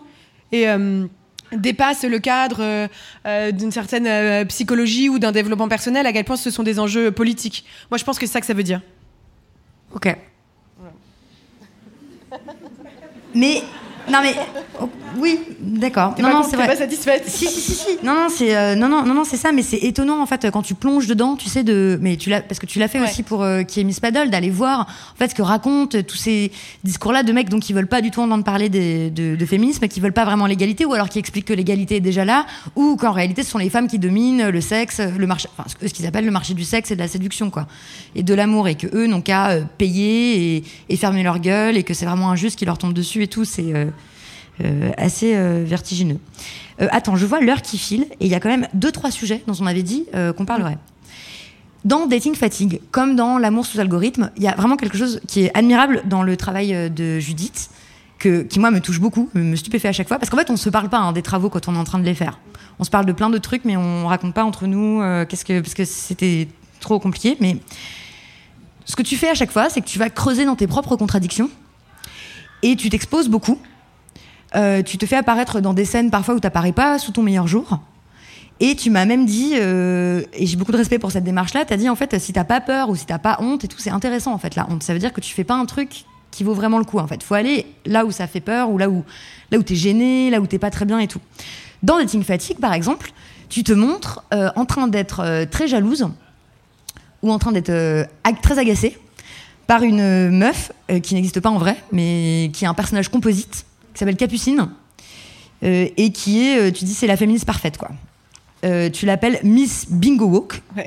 Et euh, dépassent le cadre euh, d'une certaine psychologie ou d'un développement personnel, à quel point ce sont des enjeux politiques. Moi, je pense que c'est ça que ça veut dire. Ok. Mais non mais oui, d'accord. Non, non, c'est vrai. pas satisfaite. Si, si, si, si. <laughs> Non, non, c'est euh, non, non, non, non, c'est ça. Mais c'est étonnant en fait quand tu plonges dedans, tu sais de, mais tu l'as parce que tu l'as fait aussi pour euh, qui est Miss Paddle, d'aller voir en fait ce que racontent tous ces discours-là de mecs donc qui veulent pas du tout entendre parler de, de, féminisme, qui veulent pas vraiment l'égalité, ou alors qui expliquent que l'égalité est déjà là, ou qu'en réalité ce sont les femmes qui dominent le sexe, le marché, enfin ce qu'ils appellent le marché du sexe et de la séduction quoi, et de l'amour, et que eux n'ont qu'à euh, payer et, et, fermer leur gueule, et que c'est vraiment injuste qui leur tombe dessus et tout. C'est euh, assez euh, vertigineux. Euh, attends, je vois l'heure qui file et il y a quand même deux trois sujets dont on avait dit qu'on parlerait. Dans Dating Fatigue, comme dans L'amour sous algorithme, il y a vraiment quelque chose qui est admirable dans le travail de Judith, que, qui moi me touche beaucoup, me stupéfait à chaque fois, parce qu'en fait on se parle pas hein, des travaux quand on est en train de les faire. On se parle de plein de trucs, mais on raconte pas entre nous qu'est-ce que parce que c'était trop compliqué. Mais ce que tu fais à chaque fois, c'est que tu vas creuser dans tes propres contradictions et tu t'exposes beaucoup euh, tu te fais apparaître dans des scènes parfois où tu n'apparais pas sous ton meilleur jour. Et tu m'as même dit, euh, et j'ai beaucoup de respect pour cette démarche-là, tu as dit en fait, si t'as pas peur ou si t'as pas honte et tout, c'est intéressant en fait la honte. Ça veut dire que tu fais pas un truc qui vaut vraiment le coup en fait. Faut aller là où ça fait peur ou là où, là où t'es gêné, là où t'es pas très bien et tout. Dans Dating Fatigue par exemple, tu te montres euh, en train d'être très jalouse ou en train d'être très agacée par une meuf qui n'existe pas en vrai, mais qui est un personnage composite qui s'appelle Capucine, euh, et qui est, euh, tu dis, c'est la féministe parfaite, quoi. Euh, tu l'appelles Miss Bingo Walk <laughs>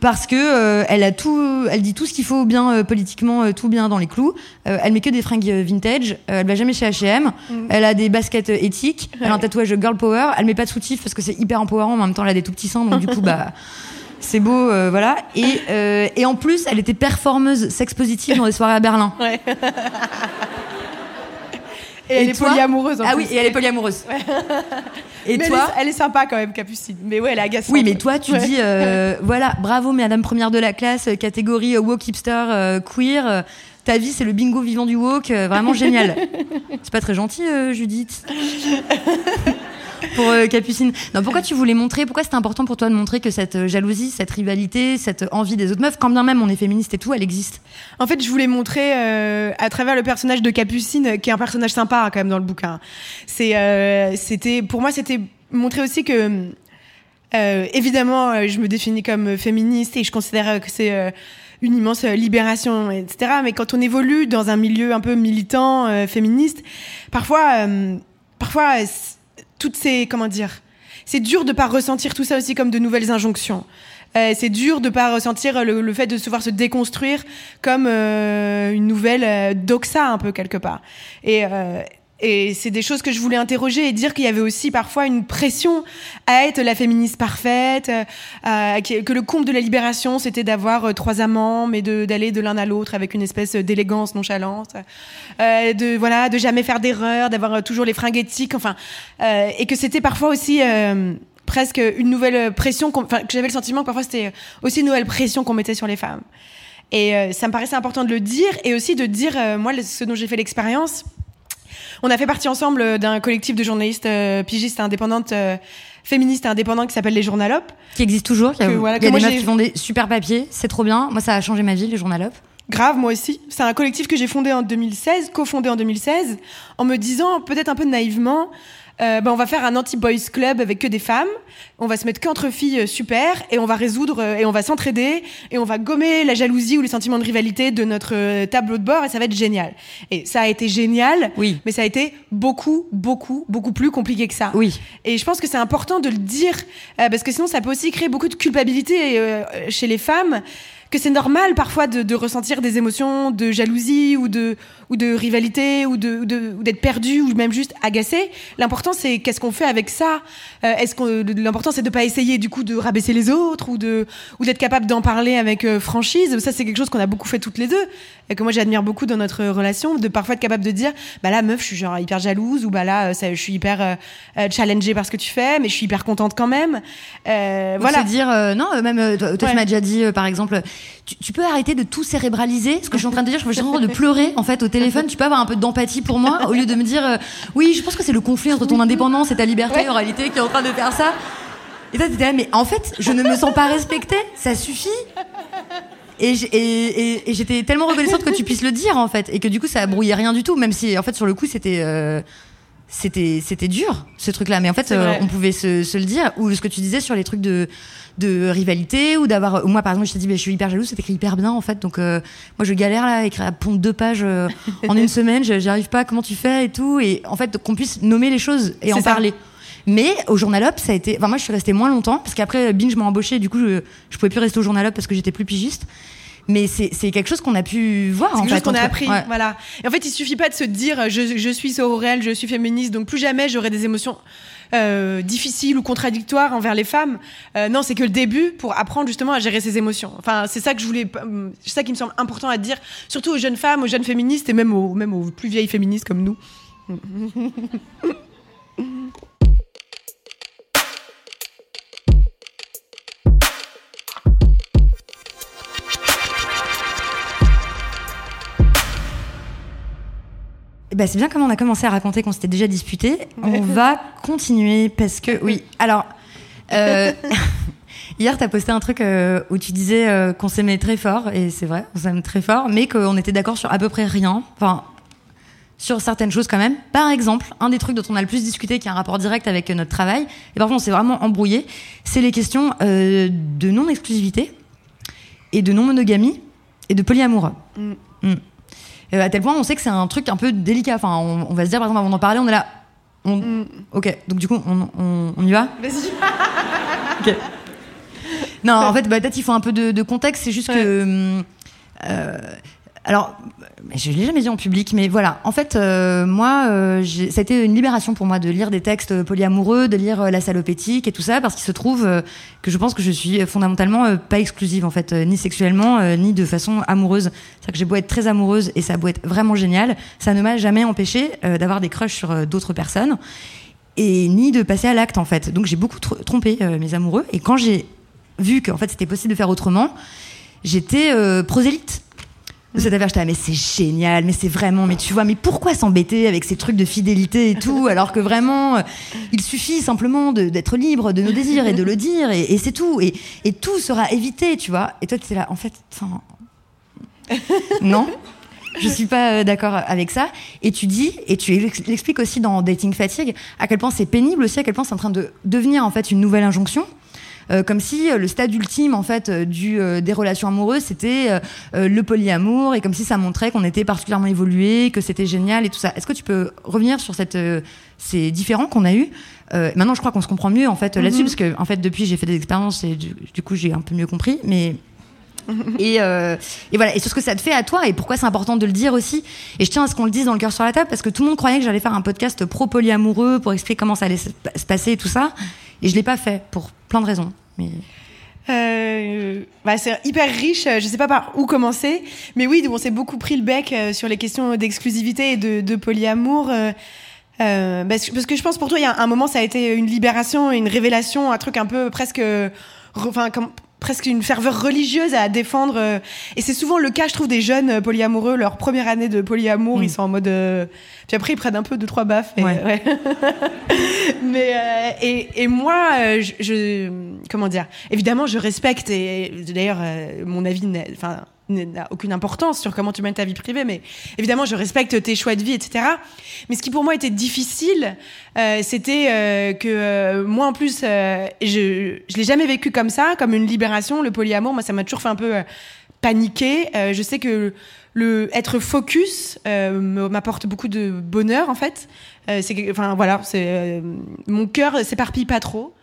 parce que elle a tout, elle dit tout ce qu'il faut bien politiquement, tout bien dans les clous. elle met que des fringues vintage. elle va jamais chez H&M. Elle a des baskets éthiques. Elle a un tatouage girl power. Elle met pas de soutif parce que c'est hyper empowerant. En même temps, elle a des tout petits seins, donc du coup, <laughs> bah. C'est beau, voilà. Et, et en plus, elle était performeuse sex positive dans les soirées à Berlin. Ouais. <laughs> Et, elle est polyamoureuse. En ah oui, et elle est polyamoureuse. Et toi elle est, sympa quand même, Capucine. Mais ouais, elle est agaçante. Oui, mais toi, tu dis, euh, <laughs> voilà, bravo, Madame première de la classe, catégorie woke hipster euh, queer. ta vie, c'est le bingo vivant du woke, vraiment génial. <laughs> c'est pas très gentil, euh, Judith. <laughs> pour euh, Capucine. Non, pourquoi tu voulais montrer, pourquoi c'était important pour toi de montrer que cette euh, jalousie, cette rivalité, cette envie des autres meufs, quand bien même on est féministe et tout, elle existe? En fait, je voulais montrer euh, à travers le personnage de Capucine, qui est un personnage sympa quand même dans le bouquin. C'est, c'était, pour moi, c'était montrer aussi que, évidemment, je me définis comme féministe et je considère que c'est une immense libération, etc. Mais quand on évolue dans un milieu un peu militant, féministe, parfois, parfois toutes ces comment dire c'est dur de pas ressentir tout ça aussi comme de nouvelles injonctions. Euh, c'est dur de pas ressentir le, fait de se voir se déconstruire comme euh, une nouvelle euh, doxa un peu quelque part. Et, et c'est des choses que je voulais interroger et dire qu'il y avait aussi parfois une pression à être la féministe parfaite, euh, que le comble de la libération, c'était d'avoir euh, trois amants, mais d'aller de, l'un à l'autre avec une espèce d'élégance nonchalante, euh, de voilà, de jamais faire d'erreur, d'avoir toujours les fringues éthiques, enfin, et que c'était parfois aussi presque une nouvelle pression, enfin, que j'avais le sentiment que parfois c'était aussi une nouvelle pression qu'on mettait sur les femmes. Et ça me paraissait important de le dire et aussi de dire, moi, ce dont j'ai fait l'expérience on a fait partie ensemble euh, d'un collectif de journalistes euh, pigistes indépendantes euh, féministes et indépendants qui s'appelle les Journalopes. Qui existe toujours. Il y a, des meufs qui font des super papiers. C'est trop bien. Moi, ça a changé ma vie, les Journalopes. grave, moi aussi. C'est un collectif que j'ai fondé en 2016, cofondé en 2016, en me disant, peut-être un peu naïvement, euh, ben, on va faire un anti-boys club avec que des femmes. On va se mettre qu'entre filles euh, super et on va résoudre euh, et on va s'entraider et on va gommer la jalousie ou les sentiments de rivalité de notre tableau de bord et ça va être génial. Et ça a été génial, oui. mais ça a été beaucoup, beaucoup, beaucoup plus compliqué que ça. Oui. Et je pense que c'est important de le dire parce que sinon ça peut aussi créer beaucoup de culpabilité chez les femmes que c'est normal parfois de, de, ressentir des émotions de jalousie ou de, ou de rivalité ou de, ou d'être perdu ou même juste agacé. L'important c'est qu'est-ce qu'on fait avec ça? Euh, est-ce qu'on l'important c'est de pas essayer du coup de rabaisser les autres ou de ou d'être capable d'en parler avec euh, franchise. Ça c'est quelque chose qu'on a beaucoup fait toutes les deux et que moi j'admire beaucoup dans notre relation de parfois être capable de dire bah là meuf je suis genre hyper jalouse ou bah là ça, je suis hyper euh, challengée par ce que tu fais mais je suis hyper contente quand même. voilà. Se dire non même toi, tu m'as déjà dit par exemple tu, tu, peux arrêter de tout cérébraliser ce que je suis en train de dire je suis en train de pleurer en fait au téléphone, tu peux avoir un peu d'empathie pour moi au lieu de me dire euh, oui, je pense que c'est le conflit entre ton indépendance et ta liberté en réalité qui est en train de faire ça. Et toi, t'étais là, mais en fait, je ne me sens pas respectée, ça suffit. Et, j'étais tellement reconnaissante que tu puisses le dire en fait, et que du coup ça brouillait rien du tout, même si en fait sur le coup c'était euh, c'était c'était dur ce truc-là, mais en fait euh, on pouvait se, se, le dire. Ou ce que tu disais sur les trucs de de rivalité ou d'avoir moi par exemple je t'ai dit bah, je suis hyper jalouse c'est écrit hyper bien en fait. Donc euh, moi je galère là à écrire à pondre deux pages euh, en une <laughs> semaine. J'y arrive pas comment tu fais et tout. Et en fait qu'on puisse nommer les choses et en parler. Mais au Journal Up, ça a été. Enfin, moi, je suis restée moins longtemps parce qu'après Binge m'a embauché. Du coup, je, je pouvais plus rester au Journal Up parce que j'étais plus pigiste. Mais c'est quelque chose qu'on a pu voir en quelque chose qu'on a appris voilà. Et en fait il suffit pas de se dire je, je suis sororelle je suis féministe donc plus jamais j'aurai des émotions euh, difficiles ou contradictoires envers les femmes euh, non c'est que le début pour apprendre justement à gérer ses émotions. Enfin c'est ça que je voulais c'est ça qui me semble important à dire surtout aux jeunes femmes aux jeunes féministes et même aux plus vieilles féministes comme nous Eh ben, c'est bien comme on a commencé à raconter qu'on s'était déjà disputé. On va continuer parce que oui. <laughs> Alors euh, <laughs> hier tu as posté un truc euh, où tu disais euh, qu'on s'aimait très fort et c'est vrai, on s'aime très fort, mais qu'on était d'accord sur à peu près rien. Enfin sur certaines choses quand même. Par exemple, un des trucs dont on a le plus discuté, qui a un rapport direct avec notre travail, et parfois on s'est vraiment embrouillé, c'est les questions de non-exclusivité et de non-monogamie et de polyamour. Mm. Mm. À tel point, on sait que c'est un truc un peu délicat. Enfin, on, va se dire, par exemple, avant d'en parler, on est là. Mm. Ok, donc du coup, on, y va Vas-y. <laughs> ok. Non, en fait, bah, peut-être il faut un peu de, contexte. C'est juste que. Euh, alors, je l'ai jamais dit en public, mais voilà. En fait, euh, moi, ça a été une libération pour moi de lire des textes polyamoureux, de lire euh, la salopétique et tout ça, parce qu'il se trouve euh, que je pense que je suis fondamentalement pas exclusive, en fait, ni sexuellement, ni de façon amoureuse. C'est-à-dire que j'ai beau être très amoureuse et ça a beau être vraiment génial, ça ne m'a jamais empêché d'avoir des crushs sur d'autres personnes et ni de passer à l'acte, en fait. Donc j'ai beaucoup trompé mes amoureux, et quand j'ai vu qu'en fait c'était possible de faire autrement, j'étais prosélyte de cette affaire. J'étais mais c'est génial, mais c'est vraiment, mais tu vois, mais pourquoi s'embêter avec ces trucs de fidélité et tout, <laughs> alors que vraiment, euh, il suffit simplement d'être libre de nos désirs et de le dire, et, c'est tout. Et, et, tout sera évité, tu vois. Et toi, tu es là, en fait, enfin. <laughs> non je suis pas euh, d'accord avec ça. Et tu dis, et tu l'expliques aussi dans Dating Fatigue, à quel point c'est pénible aussi, à quel point c'est en train de devenir en fait une nouvelle injonction. Euh, comme si euh, le stade ultime en fait euh, du, des relations amoureuses c'était le polyamour et comme si ça montrait qu'on était particulièrement évolué, que c'était génial et tout ça. Est-ce que tu peux revenir sur cette, ces différents qu'on a eu Maintenant, je crois qu'on se comprend mieux en fait là-dessus mhm. parce que en fait depuis j'ai fait des expériences et du, coup j'ai un peu mieux compris, mais <laughs> et, et, voilà, et sur ce que ça te fait à toi et pourquoi c'est important de le dire aussi. Et je tiens à ce qu'on le dise dans le cœur sur la table parce que tout le monde croyait que j'allais faire un podcast pro polyamoureux pour expliquer comment ça allait se passer et tout ça. Et je l'ai pas fait pour plein de raisons. Mais... Euh, bah c'est hyper riche. Je sais pas par où commencer, mais oui, on s'est beaucoup pris le bec euh, sur les questions d'exclusivité et de, de polyamour. Euh, euh parce, que je pense pour toi, il y a un moment, ça a été une libération, une révélation, un truc un peu presque, enfin, comme, presque une ferveur religieuse à défendre. Euh, et c'est souvent le cas, je trouve, des jeunes euh, polyamoureux. Leur première année de polyamour, ils mm. sont en mode. Euh, puis après, ils prennent un peu deux trois baffes. ouais. <laughs> Mais et, et, moi, je, comment dire? Évidemment, je respecte et d'ailleurs, mon avis, enfin n'a aucune importance sur comment tu mènes ta vie privée, mais évidemment, je respecte tes choix de vie, etc. Mais ce qui pour moi était difficile, euh, c'était euh, que euh, moi, en plus, euh, je je l'ai jamais vécu comme ça, comme une libération. Le polyamour, moi, ça m'a toujours fait un peu euh, paniquer. Euh, je sais que le être focus m'apporte beaucoup de bonheur, en fait. C'est, enfin voilà, c'est mon cœur s'éparpille pas trop.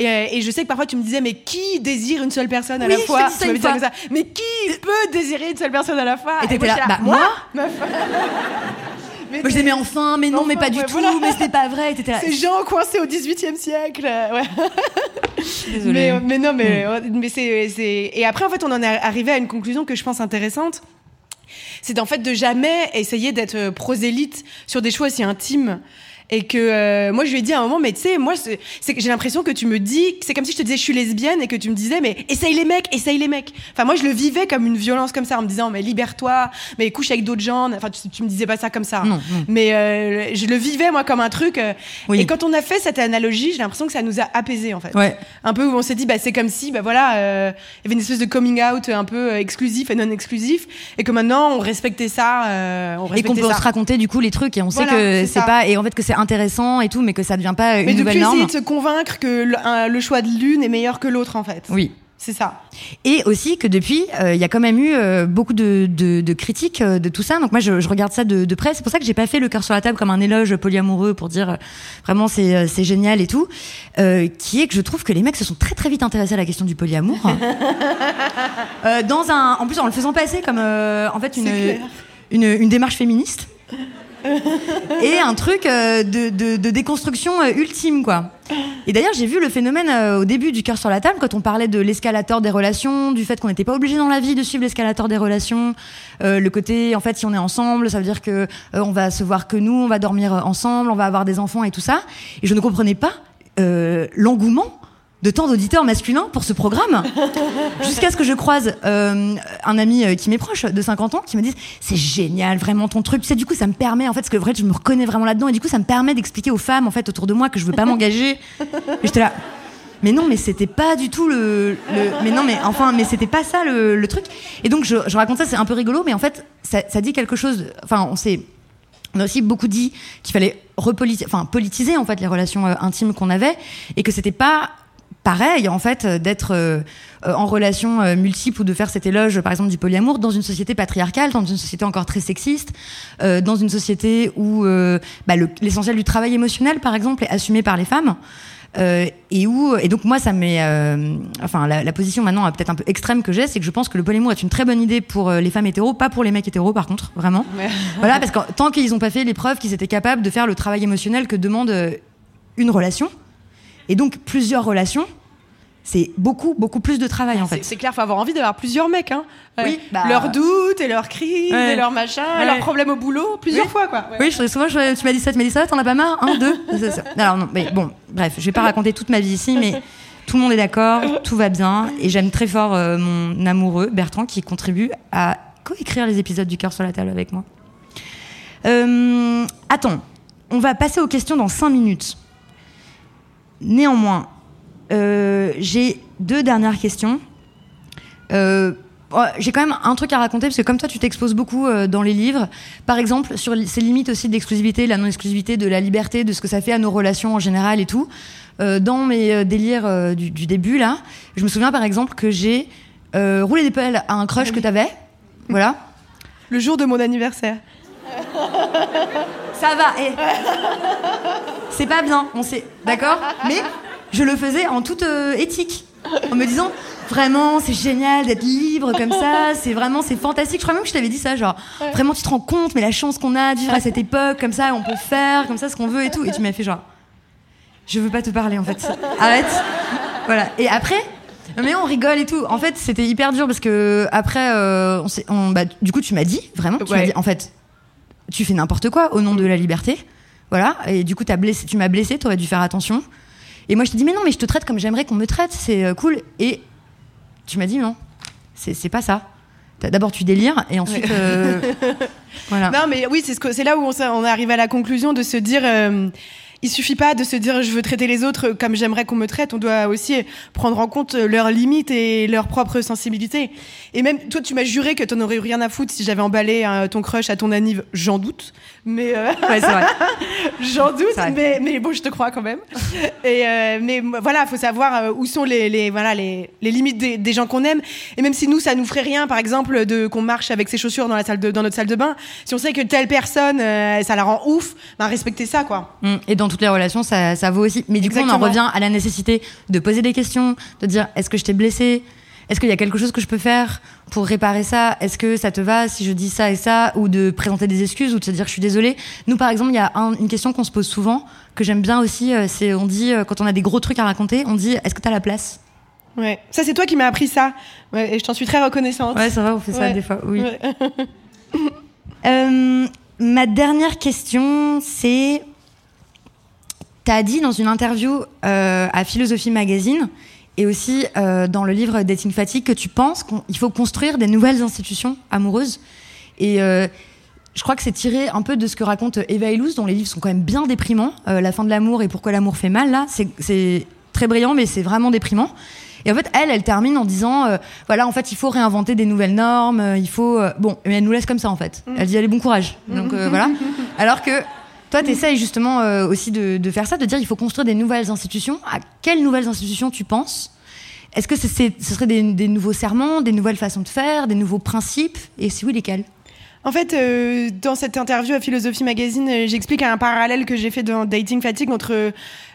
Et, euh, et je sais que parfois tu me disais mais qui désire une seule personne à Oui, la fois comme ça. Mais qui peut désirer une seule personne à la fois Et t'étais moi, là, j'étais bah, moi. <laughs> Mais Moi, je disais, mais enfin, mais non, mais pas du ouais, tout, voilà. mais c'était pas vrai. Et t'étais là, <laughs> Ces gens coincés au 18e siècle. euh, Ouais. <laughs> désolée. Mais, mais non, mais, mais c'est. Et après, en fait, on en est arrivé à une conclusion que je pense intéressante. C'est en fait de jamais essayer d'être euh, prosélyte sur des choix aussi intimes. Et que euh, moi, je lui ai dit à un moment, mais tu sais, moi, c'est j'ai l'impression que tu me dis, c'est comme si je te disais, je suis lesbienne, et que tu me disais, mais essaye les mecs, essaye les mecs. Enfin, moi, je le vivais comme une violence comme ça, en me disant, mais libère-toi, mais couche avec d'autres gens. Enfin, tu, tu me disais pas ça comme ça. Non, non. Mais euh, je le vivais, moi, comme un truc. euh, Oui. Et quand on a fait cette analogie, j'ai l'impression que ça nous a apaisés, en fait. Ouais. Un peu où on s'est dit, bah, c'est comme si, bah voilà, euh, il y avait une espèce de coming out un peu euh, exclusif et non exclusif, et que maintenant on respectait ça. euh, on Et qu'on respectait peut se raconter du coup les trucs et on Voilà, sait que c'est pas et en fait que c'est intéressant et tout mais que ça devient pas Mais une nouvelle norme. essayer de se convaincre que le, un- le choix de l'une est meilleur que l'autre, en fait. Oui. C'est ça. Et aussi que depuis, euh, il y a quand même eu euh, beaucoup de, de, de critiques euh, de tout ça. Donc moi, je, je regarde ça de, de près. C'est pour ça que j'ai pas fait le cœur sur la table comme un éloge polyamoureux pour dire vraiment c'est c'est génial et tout. Qui est que je trouve que les mecs se sont très très vite intéressés à la question du polyamour. <laughs> Dans un, en plus en le faisant passer comme en fait une une démarche féministe. <laughs> et un truc euh, de, déconstruction euh, ultime quoi. Et d'ailleurs, j'ai vu le phénomène euh, au début du cœur sur la table quand on parlait de l'escalator des relations, du fait qu'on n'était pas obligé dans la vie de suivre l'escalator des relations, le côté en fait si on est ensemble, ça veut dire que on va se voir que nous, on va dormir ensemble, on va avoir des enfants et tout ça. Et je ne comprenais pas l'engouement de tant d'auditeurs masculins pour ce programme. <laughs> Jusqu'à ce que je croise euh, un ami euh, qui m'est proche de 50 ans qui me dit c'est génial vraiment ton truc. Tu sais du coup ça me permet en fait parce que vrai je me reconnais vraiment là-dedans et du coup ça me permet d'expliquer aux femmes en fait autour de moi que je veux pas m'engager. J'étais là mais non mais c'était pas du tout le, le- mais non mais enfin mais c'était pas ça le, le truc. Et donc je, je raconte ça c'est un peu rigolo mais en fait ça, ça dit quelque chose. Enfin on s'est on a aussi beaucoup dit qu'il fallait repolitiser, enfin politiser en fait les relations euh, intimes qu'on avait et que c'était pas pareil en fait euh, d'être euh, euh, en relation euh, multiple ou de faire cet éloge par exemple du polyamour dans une société patriarcale, dans une société encore très sexiste, euh, dans une société où euh, bah, le- l'essentiel du travail émotionnel par exemple est assumé par les femmes. Euh, et où et donc moi ça met euh, enfin la, la position maintenant peut-être un peu extrême que j'ai c'est que je pense que le polyamour est une très bonne idée pour les femmes hétéros pas pour les mecs hétéros par contre vraiment <laughs> voilà parce que tant qu'ils n'ont pas fait les preuves qu'ils étaient capables de faire le travail émotionnel que demande une relation et donc plusieurs relations c'est beaucoup beaucoup plus de travail en fait c'est clair, faut avoir envie d'avoir plusieurs mecs. Hein. Oui, bah- Leurs doutes et leurs crises Ouais. et leurs machins, et leurs problèmes au boulot, plusieurs Oui. fois quoi. Ouais. Oui, je, souvent, je- tu m'as dit ça, tu m'as dit ça, t'en as pas marre? Un, deux? Alors, non, mais bon, bref, je vais pas raconter toute ma vie ici, mais tout le monde est d'accord, tout va bien, et j'aime très fort euh, mon amoureux, Bertrand, qui contribue à coécrire les épisodes du cœur sur la table avec moi. Euh, attends, on va passer aux questions dans 5 minutes. Néanmoins, euh, j'ai deux dernières questions. Euh, j'ai quand même un truc à raconter parce que comme toi tu t'exposes beaucoup euh, dans les livres, par exemple sur ces limites aussi d'exclusivité, la non-exclusivité, de la liberté, de ce que ça fait à nos relations en général et tout. euh, dans mes euh, délires euh, du, du début là, je me souviens par exemple que j'ai euh, roulé des pelles à un crush que t'avais, voilà. Le jour de mon anniversaire. <laughs> Ça va, et c'est pas bien, on sait, d'accord? Mais je le faisais en toute euh, éthique, en me disant vraiment c'est génial d'être libre comme ça, c'est vraiment c'est fantastique. Je crois même que je t'avais dit ça, genre vraiment tu te rends compte, mais la chance qu'on a de vivre à cette époque comme ça, on peut faire comme ça ce qu'on veut et tout. Et tu m'as fait genre je veux pas te parler en fait, arrête. Voilà. Et après. Mais on rigole et tout. En fait, c'était hyper dur parce que après, euh, on s'est- on- bah, du coup, tu m'as dit vraiment, tu m'as dit, en fait, tu fais n'importe quoi au nom de la liberté. Voilà. Et du coup, as blessé, tu m'as blessé, t'aurais dû faire attention. Et moi, je te dis, mais non, mais je te traite comme j'aimerais qu'on me traite, c'est euh, cool. Et tu m'as dit, non, c'est pas ça. D'abord, tu délires, et ensuite. euh, <laughs> voilà. Non, mais oui, c'est ce là où on arrive à la conclusion de se dire. euh, il suffit pas de se dire je veux traiter les autres comme j'aimerais qu'on me traite. On doit aussi prendre en compte leurs limites et leurs propres sensibilités. Et même toi, tu m'as juré que t'en aurais eu rien à foutre si j'avais emballé euh, ton crush à ton anniv. J'en doute, mais euh, ouais, <laughs> j'en doute, mais, mais bon, je te crois quand même. Et euh, mais voilà, faut savoir où sont les, les voilà les, les limites des, des gens qu'on aime. Et même si nous, ça nous ferait rien, par exemple, de qu'on marche avec ses chaussures dans la salle de dans notre salle de bain, si on sait que telle personne, ça la rend ouf, ben respecter ça quoi. Mmh. Et dans toutes les relations, ça, ça vaut aussi. Mais du coup, on en revient à la nécessité de poser des questions, de dire est-ce que je t'ai blessé? Est-ce qu'il y a quelque chose que je peux faire pour réparer ça? Est-ce que ça te va si je dis ça et ça? Ou de présenter des excuses ou de se dire je suis désolée. Nous, par exemple, il y a une question qu'on se pose souvent, que j'aime bien aussi, euh, c'est on dit, euh, quand on a des gros trucs à raconter, on dit est-ce que tu as la place? Ouais, ça c'est toi qui m'as appris ça. et je t'en suis très reconnaissante. Ouais, ça va, on fait ça des fois, oui. <laughs> Euh, ma dernière question, c'est tu as dit dans une interview à Philosophie Magazine et aussi euh, dans le livre Dating Fatigue que tu penses qu'il faut construire des nouvelles institutions amoureuses. Et euh, je crois que c'est tiré un peu de ce que raconte Eva Illouz, dont les livres sont quand même bien déprimants. Euh, la fin de l'amour et pourquoi l'amour fait mal, là, c'est très brillant, mais c'est vraiment déprimant. Et en fait, elle, elle termine en disant, voilà, en fait, il faut réinventer des nouvelles normes, il faut... bon, mais elle nous laisse comme ça, en fait. Mm. Elle dit, allez, bon courage. Donc voilà. <laughs> Alors que toi, tu essayes justement euh, aussi de, faire ça, de dire il faut construire des nouvelles institutions. À quelles nouvelles institutions tu penses? Est-ce que ce serait des, nouveaux serments, des nouvelles façons de faire, des nouveaux principes? Et si oui, lesquels? En fait, euh, dans cette interview à Philosophie Magazine, euh, j'explique un parallèle que j'ai fait dans Dating Fatigue entre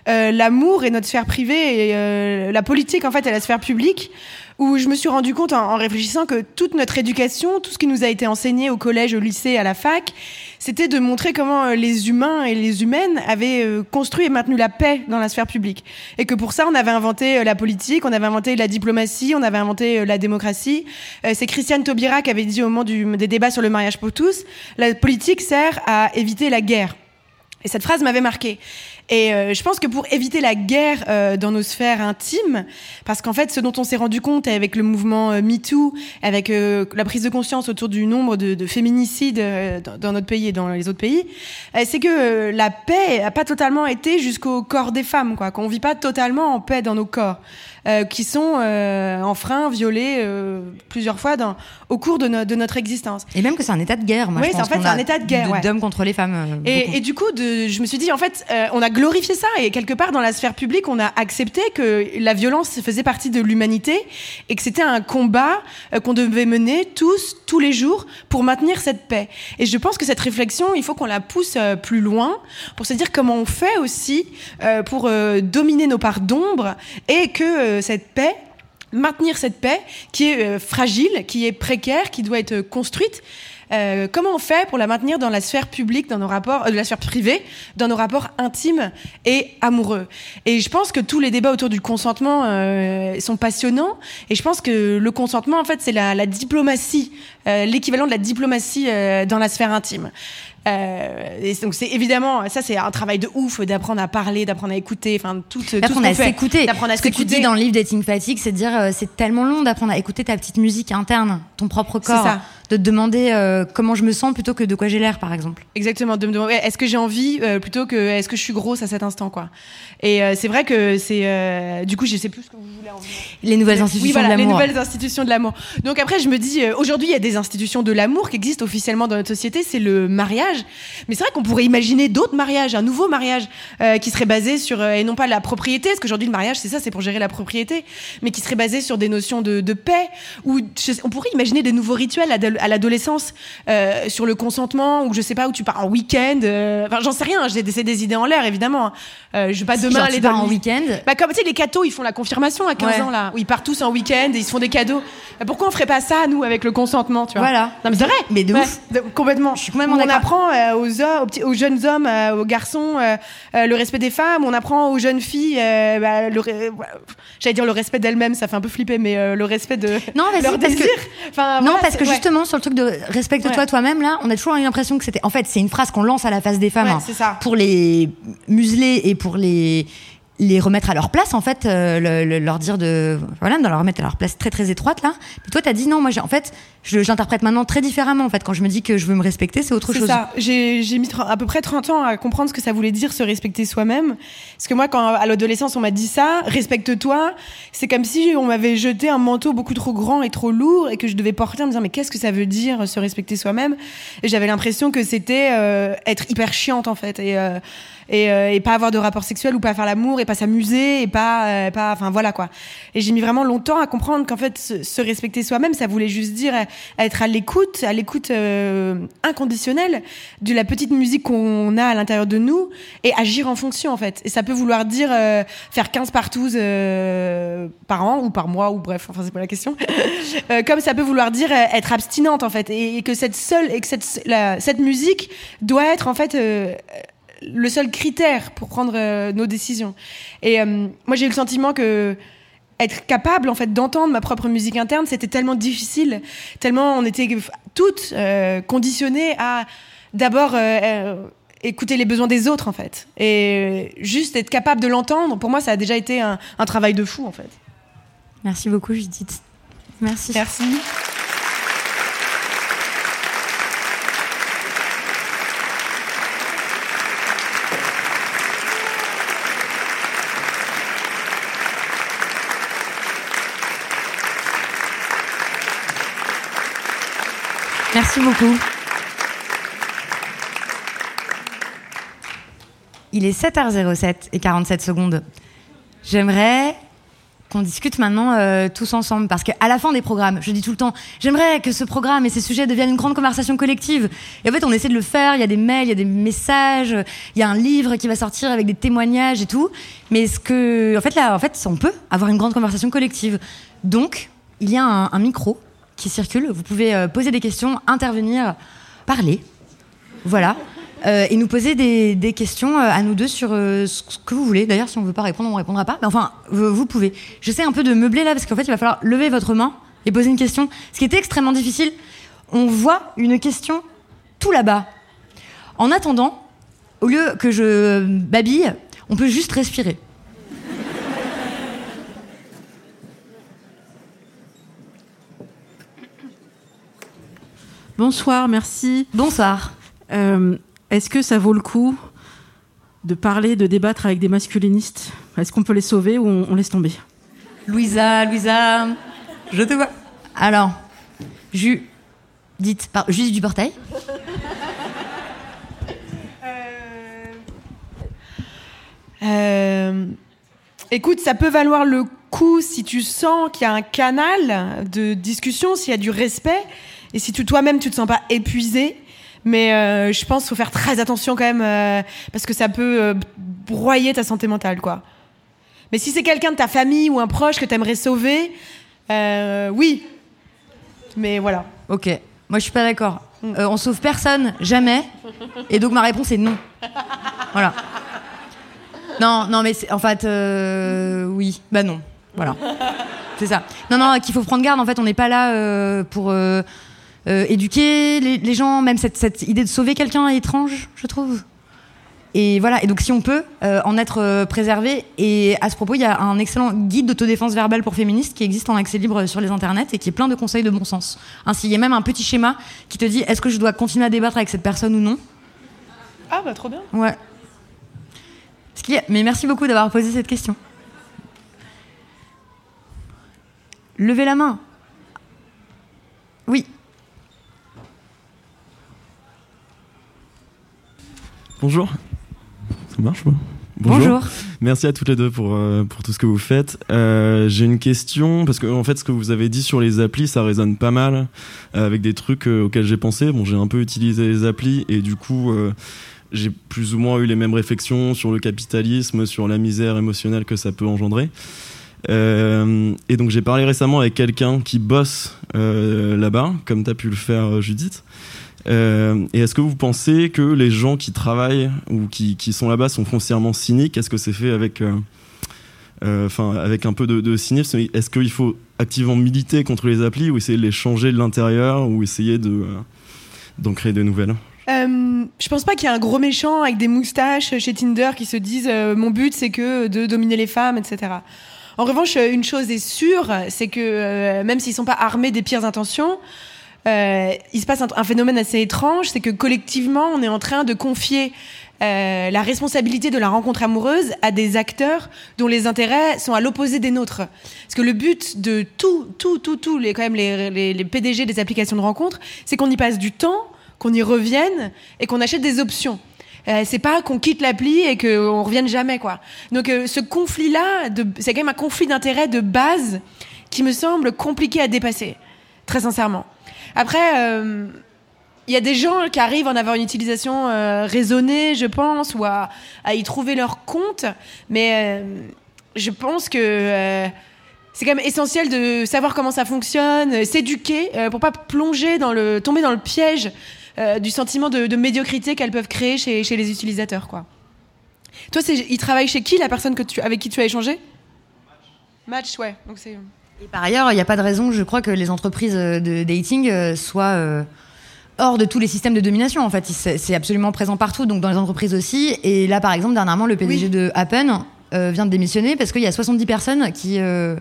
l'amour et notre sphère privée et la politique en fait et la sphère publique où je me suis rendu compte en, réfléchissant que toute notre éducation, tout ce qui nous a été enseigné au collège, au lycée, à la fac, c'était de montrer comment euh, les humains et les humaines avaient euh, construit et maintenu la paix dans la sphère publique. Et que pour ça, on avait inventé euh, la politique, on avait inventé la diplomatie, on avait inventé la démocratie. C'est Christiane Taubira qui avait dit au moment du, des débats sur le mariage pour tous, la politique sert à éviter la guerre. Et cette phrase m'avait marqué. Et euh, je pense que pour éviter la guerre euh, dans nos sphères intimes, parce qu'en fait, ce dont on s'est rendu compte avec le mouvement euh, MeToo, avec la prise de conscience autour du nombre de, de féminicides dans, notre pays et dans les autres pays, c'est que la paix n'a pas totalement été jusqu'au corps des femmes, quoi. Qu'on vit pas totalement en paix dans nos corps. Euh, qui sont euh, enfreints, violés euh, plusieurs fois dans, au cours de, de, notre existence. Et même que c'est un état de guerre. Moi, oui, en fait, c'est un état de guerre. D'hommes contre les femmes. Et, et, du coup, de, je me suis dit, en fait, on a glorifié ça et quelque part dans la sphère publique, on a accepté que la violence faisait partie de l'humanité et que c'était un combat qu'on devait mener tous, tous les jours pour maintenir cette paix. Et je pense que cette réflexion, il faut qu'on la pousse plus loin pour se dire comment on fait aussi pour dominer nos parts d'ombre et que cette paix, maintenir cette paix qui est euh, fragile, qui est précaire, qui doit être construite. Euh, comment on fait pour la maintenir dans la sphère publique, dans nos rapports, euh, la sphère privée, dans nos rapports intimes et amoureux? Et je pense que tous les débats autour du consentement sont passionnants. Et je pense que le consentement, en fait, c'est la, diplomatie, l'équivalent de la diplomatie dans la sphère intime. Euh, et donc c'est évidemment ça c'est un travail de ouf d'apprendre à parler, d'apprendre à écouter, enfin tout, tout d'apprendre à s'écouter. Ce que tu dis dans le livre Dating Fatigue, c'est de dire euh, c'est tellement long d'apprendre à écouter ta petite musique interne, ton propre corps. Ça de te demander euh, comment je me sens plutôt que de quoi j'ai l'air, par exemple. Exactement, de me demander est-ce que j'ai envie plutôt que est-ce que je suis grosse à cet instant, quoi. Et c'est vrai que c'est du coup, je sais plus ce que vous voulez en Les nouvelles institutions de l'amour. Les nouvelles institutions de l'amour. Donc après, je me dis aujourd'hui, il y a des institutions de l'amour qui existent officiellement dans notre société, c'est le mariage. Mais c'est vrai qu'on pourrait imaginer d'autres mariages, un nouveau mariage qui serait basé sur et non pas la propriété, parce qu'aujourd'hui le mariage, c'est ça, c'est pour gérer la propriété, mais qui serait basé sur des notions de, de paix. Ou on pourrait imaginer des nouveaux rituels à à l'adolescence euh, sur le consentement ou je sais pas où tu pars en week-end. Euh, enfin, j'en sais rien. J'ai des, idées en l'air évidemment. Euh, je vais pas demain aller en week-end. Bah comme tu sais les cadeaux, ils font la confirmation à 15 ans là, où ils partent tous en week-end et ils se font des cadeaux. Bah, pourquoi on ferait pas ça nous avec le consentement, tu vois? Voilà. Non mais c'est vrai. Mais de ouf. complètement. Je suis complètement On apprend aux, aux, aux, jeunes hommes, aux garçons le respect des femmes. On apprend aux jeunes filles, bah, le, j'allais dire le respect d'elles-mêmes, ça fait un peu flipper, mais le respect de non, leur désir. Enfin, non, parce que justement sur le truc de respecte-toi toi-même, là, on a toujours eu l'impression que c'était. En fait, c'est une phrase qu'on lance à la face des femmes ça. pour les museler et pour les les remettre à leur place en fait euh, leur dire de voilà de leur remettre à leur place très très étroite là. Mais toi t'as dit non moi j'ai en fait j'interprète maintenant très différemment en fait. Quand je me dis que je veux me respecter c'est autre chose. ça. J'ai mis à peu près 30 ans à comprendre ce que ça voulait dire se respecter soi-même. Parce que moi quand à l'adolescence on m'a dit ça respecte-toi c'est comme si on m'avait jeté un manteau beaucoup trop grand et trop lourd et que je devais porter en me disant mais qu'est-ce que ça veut dire se respecter soi-même? Et j'avais l'impression que c'était euh, être hyper chiante en fait. Et euh, et, euh, et, pas avoir de rapport sexuel ou pas faire l'amour et pas s'amuser et pas euh, pas enfin voilà quoi. Et j'ai mis vraiment longtemps à comprendre qu'en fait se, respecter soi-même ça voulait juste dire être à l'écoute à l'écoute euh, inconditionnelle de la petite musique qu'on a à l'intérieur de nous et agir en fonction en fait. Et ça peut vouloir dire faire 15 partous par an ou par mois ou bref enfin c'est pas la question. <laughs> Comme ça peut vouloir dire être abstinente en fait. Et, que cette seule et que cette la, cette musique doit être en fait le seul critère pour prendre euh, nos décisions. Et euh, moi, j'ai eu le sentiment que être capable en fait d'entendre ma propre musique interne, c'était tellement difficile, tellement on était toutes euh, conditionnées à d'abord écouter les besoins des autres en fait, et juste être capable de l'entendre. Pour moi, ça a déjà été un, un travail de fou en fait. Merci beaucoup, Judith. Merci. Merci. Merci beaucoup. Il est 7h07 et 47 secondes. J'aimerais qu'on discute maintenant euh, tous ensemble parce qu'à la fin des programmes, je dis tout le temps, j'aimerais que ce programme et ces sujets deviennent une grande conversation collective. Et en fait, on essaie de le faire. Il y a des mails, il y a des messages, il y a un livre qui va sortir avec des témoignages et tout. Mais ce que, en fait, là, en fait, on peut avoir une grande conversation collective. Donc, il y a un micro qui circulent. Vous pouvez euh, poser des questions, intervenir, parler. Voilà. Euh, et nous poser des, questions euh, à nous deux sur ce que vous voulez. D'ailleurs, si on ne veut pas répondre, on ne répondra pas. Mais enfin, vous, pouvez. J'essaie un peu de meubler là, parce qu'en fait, il va falloir lever votre main et poser une question. Ce qui était extrêmement difficile, on voit une question tout là-bas. En attendant, au lieu que je babille, on peut juste respirer. Bonsoir, merci. Bonsoir. Euh, est-ce que ça vaut le coup de parler, de débattre avec des masculinistes? Est-ce qu'on peut les sauver ou on, laisse tomber? Louisa, Louisa, je te vois. Alors, dites, par, juste du portail. Euh, euh, écoute, ça peut valoir le coup si tu sens qu'il y a un canal de discussion, s'il y a du respect. Et si tu toi-même tu te sens pas épuisé, mais euh, je pense qu'il faut faire très attention quand même euh, parce que ça peut euh, broyer ta santé mentale, quoi. Mais si c'est quelqu'un de ta famille ou un proche que tu aimerais sauver, oui. Mais voilà. Ok. Moi, je suis pas d'accord. Mm. on sauve personne, jamais. Et donc ma réponse est non. Voilà. Non, non, mais en fait, oui. Bah non. Voilà. C'est ça. Non, non, qu'il faut prendre garde. En fait, on n'est pas là pour euh, éduquer les, gens, même cette, cette idée de sauver quelqu'un étrange, je trouve. Et voilà, et donc si on peut euh, en être euh, préservé, et à ce propos, il y a un excellent guide d'autodéfense verbale pour féministes qui existe en accès libre sur les internets et qui est plein de conseils de bon sens. Ainsi, il y a même un petit schéma qui te dit est-ce que je dois continuer à débattre avec cette personne ou non? Ah bah trop bien. Ouais. Mais merci beaucoup d'avoir posé cette question. Levez la main. Oui. Bonjour. Ça marche pas? Bonjour. Merci à toutes les deux pour, euh, pour tout ce que vous faites. Euh, j'ai une question, parce que en fait, ce que vous avez dit sur les applis, ça résonne pas mal euh, avec des trucs auxquels j'ai pensé. Bon, j'ai un peu utilisé les applis et du coup, j'ai plus ou moins eu les mêmes réflexions sur le capitalisme, sur la misère émotionnelle que ça peut engendrer. et donc, j'ai parlé récemment avec quelqu'un qui bosse là-bas, comme tu as pu le faire, Judith. Euh, et est-ce que vous pensez que les gens qui travaillent ou qui, qui sont là-bas sont foncièrement cyniques? Est-ce que c'est fait avec, euh, euh, enfin, avec un peu de, cynisme? Est-ce qu'il faut activement militer contre les applis ou essayer de les changer de l'intérieur ou essayer de, d'en créer de nouvelles? Je pense pas qu'il y ait un gros méchant avec des moustaches chez Tinder qui se disent euh, mon but c'est que de dominer les femmes, etc. En revanche, une chose est sûre, c'est que euh, même s'ils sont pas armés des pires intentions, euh, il se passe un, phénomène assez étrange, c'est que collectivement, on est en train de confier euh, la responsabilité de la rencontre amoureuse à des acteurs dont les intérêts sont à l'opposé des nôtres. Parce que le but de tout, tout, tout, tout, les, quand même les, les, les PDG des applications de rencontre, c'est qu'on y passe du temps, qu'on y revienne et qu'on achète des options. Euh, c'est pas qu'on quitte l'appli et qu'on revienne jamais quoi. Donc euh, ce conflit-là, de- c'est quand même un conflit d'intérêts de base qui me semble compliqué à dépasser, très sincèrement. Après, euh, il y a des gens qui arrivent à en avoir une utilisation euh, raisonnée, je pense, ou à, y trouver leur compte, mais euh, je pense que euh, c'est quand même essentiel de savoir comment ça fonctionne, euh, s'éduquer euh, pour pas plonger dans le, tomber dans le piège euh, du sentiment de, médiocrité qu'elles peuvent créer chez, chez les utilisateurs, quoi. Toi, il travaille chez qui la personne que tu, avec qui tu as échangé? Match, ouais. Donc c'est. Et par ailleurs, il n'y a pas de raison, je crois, que les entreprises euh, de dating euh, soient euh, hors de tous les systèmes de domination. En fait, c'est absolument présent partout, donc dans les entreprises aussi. Et là, par exemple, dernièrement, le PDG Oui. de Appen euh, vient de démissionner parce qu'il y a 70 personnes qui. euh,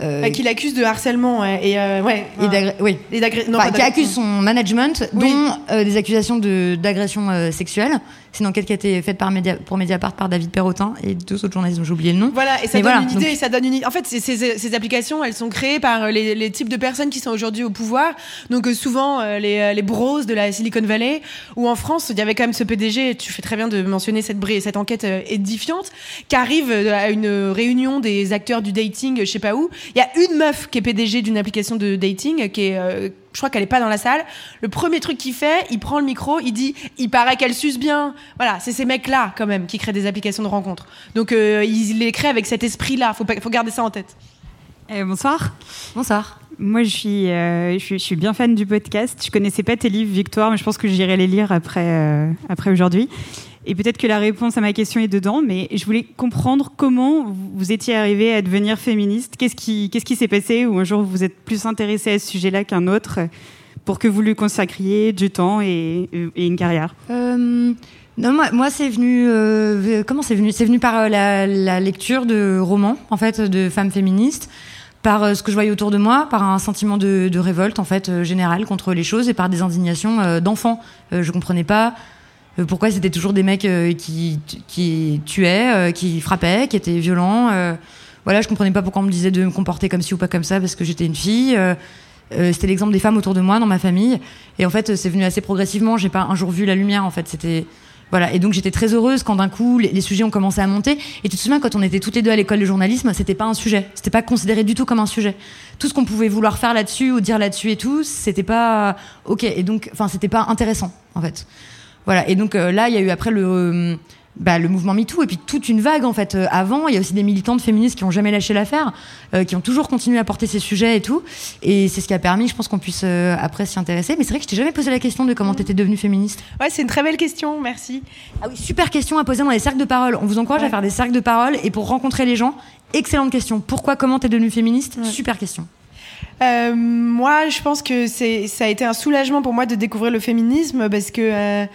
euh, Bah, qui l'accuse de harcèlement ouais, et ouais. et oui. Et d'agré- non, Enfin, pas qui d'agré- accuse son management, Oui. dont des accusations d'agression sexuelle. C'est une enquête qui a été faite par pour Mediapart par David Perrotin et deux autres journalistes dont j'ai oublié le nom. Voilà, et ça Mais donne voilà, une idée, donc- et ça donne une. En fait, ces, ces- ces applications, elles sont créées par les, les types de personnes qui sont aujourd'hui au pouvoir. Donc euh, souvent euh, les, euh, les bros de la Silicon Valley, ou en France, il y avait quand même ce PDG. Tu fais très bien de mentionner cette cette enquête euh, édifiante, qui arrive euh, à une réunion des acteurs du dating, je sais pas où. Il y a une meuf qui est PDG d'une application de dating, qui est euh, je crois qu'elle est pas dans la salle. Le premier truc qu'il fait, il prend le micro, il dit "Il paraît qu'elle suce bien." Voilà, c'est ces mecs-là quand même qui créent des applications de rencontres. Donc euh, il les crée avec cet esprit-là. Faut pas, faut garder ça en tête. Euh, bonsoir. Bonsoir. Moi, je suis, euh, je, suis, je suis bien fan du podcast. Je connaissais pas tes livres, Victoire, mais je pense que j'irai les lire après, euh, après aujourd'hui. Et peut-être que la réponse à ma question est dedans, mais je voulais comprendre comment vous- étiez arrivé à devenir féministe. Qu'est-ce qui, s'est passé ou un jour vous êtes plus intéressé à ce sujet-là qu'un autre pour que vous lui consacriez du temps et, une carrière? Euh, non, moi, c'est venu. euh, comment c'est venu? C'est venu par euh, la, lecture de romans, en fait, de femmes féministes, par euh, ce que je voyais autour de moi, par un sentiment de, de révolte, en fait, euh, générale contre les choses, et par des indignations d'enfants. Je comprenais pas pourquoi c'était toujours des mecs euh, qui, tuaient, euh, qui frappaient, qui étaient violents. euh, voilà, je comprenais pas pourquoi on me disait de me comporter comme ci ou pas comme ça parce que j'étais une fille. euh, euh, c'était l'exemple des femmes autour de moi, dans ma famille. Et en fait, c'est venu assez progressivement. J'ai pas un jour vu la lumière. En fait, c'était voilà. Et donc j'étais très heureuse quand d'un coup les, les sujets ont commencé à monter. Et tu te souviens quand on était toutes les deux à l'école de journalisme, c'était pas un sujet. C'était pas considéré du tout comme un sujet. Tout ce qu'on pouvait vouloir faire là-dessus ou dire là-dessus et tout, c'était pas ok. Et donc, enfin, c'était pas intéressant en fait. Voilà. Et donc euh, là, il y a eu après le euh, bah, le mouvement MeToo et puis toute une vague en fait. Euh, avant, il y a aussi des militantes féministes qui ont jamais lâché l'affaire, euh, qui ont toujours continué à porter ces sujets et tout. Et c'est ce qui a permis, je pense, qu'on puisse euh, après s'y intéresser. Mais c'est vrai que je t'ai jamais posé la question de comment t'étais devenue féministe. Ouais, c'est une très belle question. Merci. Ah oui, super question à poser dans les cercles de parole. On vous encourage Ouais. à faire des cercles de parole et pour rencontrer les gens. Excellente question. Pourquoi, comment t'es devenue féministe? Super question. Euh, moi, je pense que c'est, ça a été un soulagement pour moi de découvrir le féminisme parce que, euh,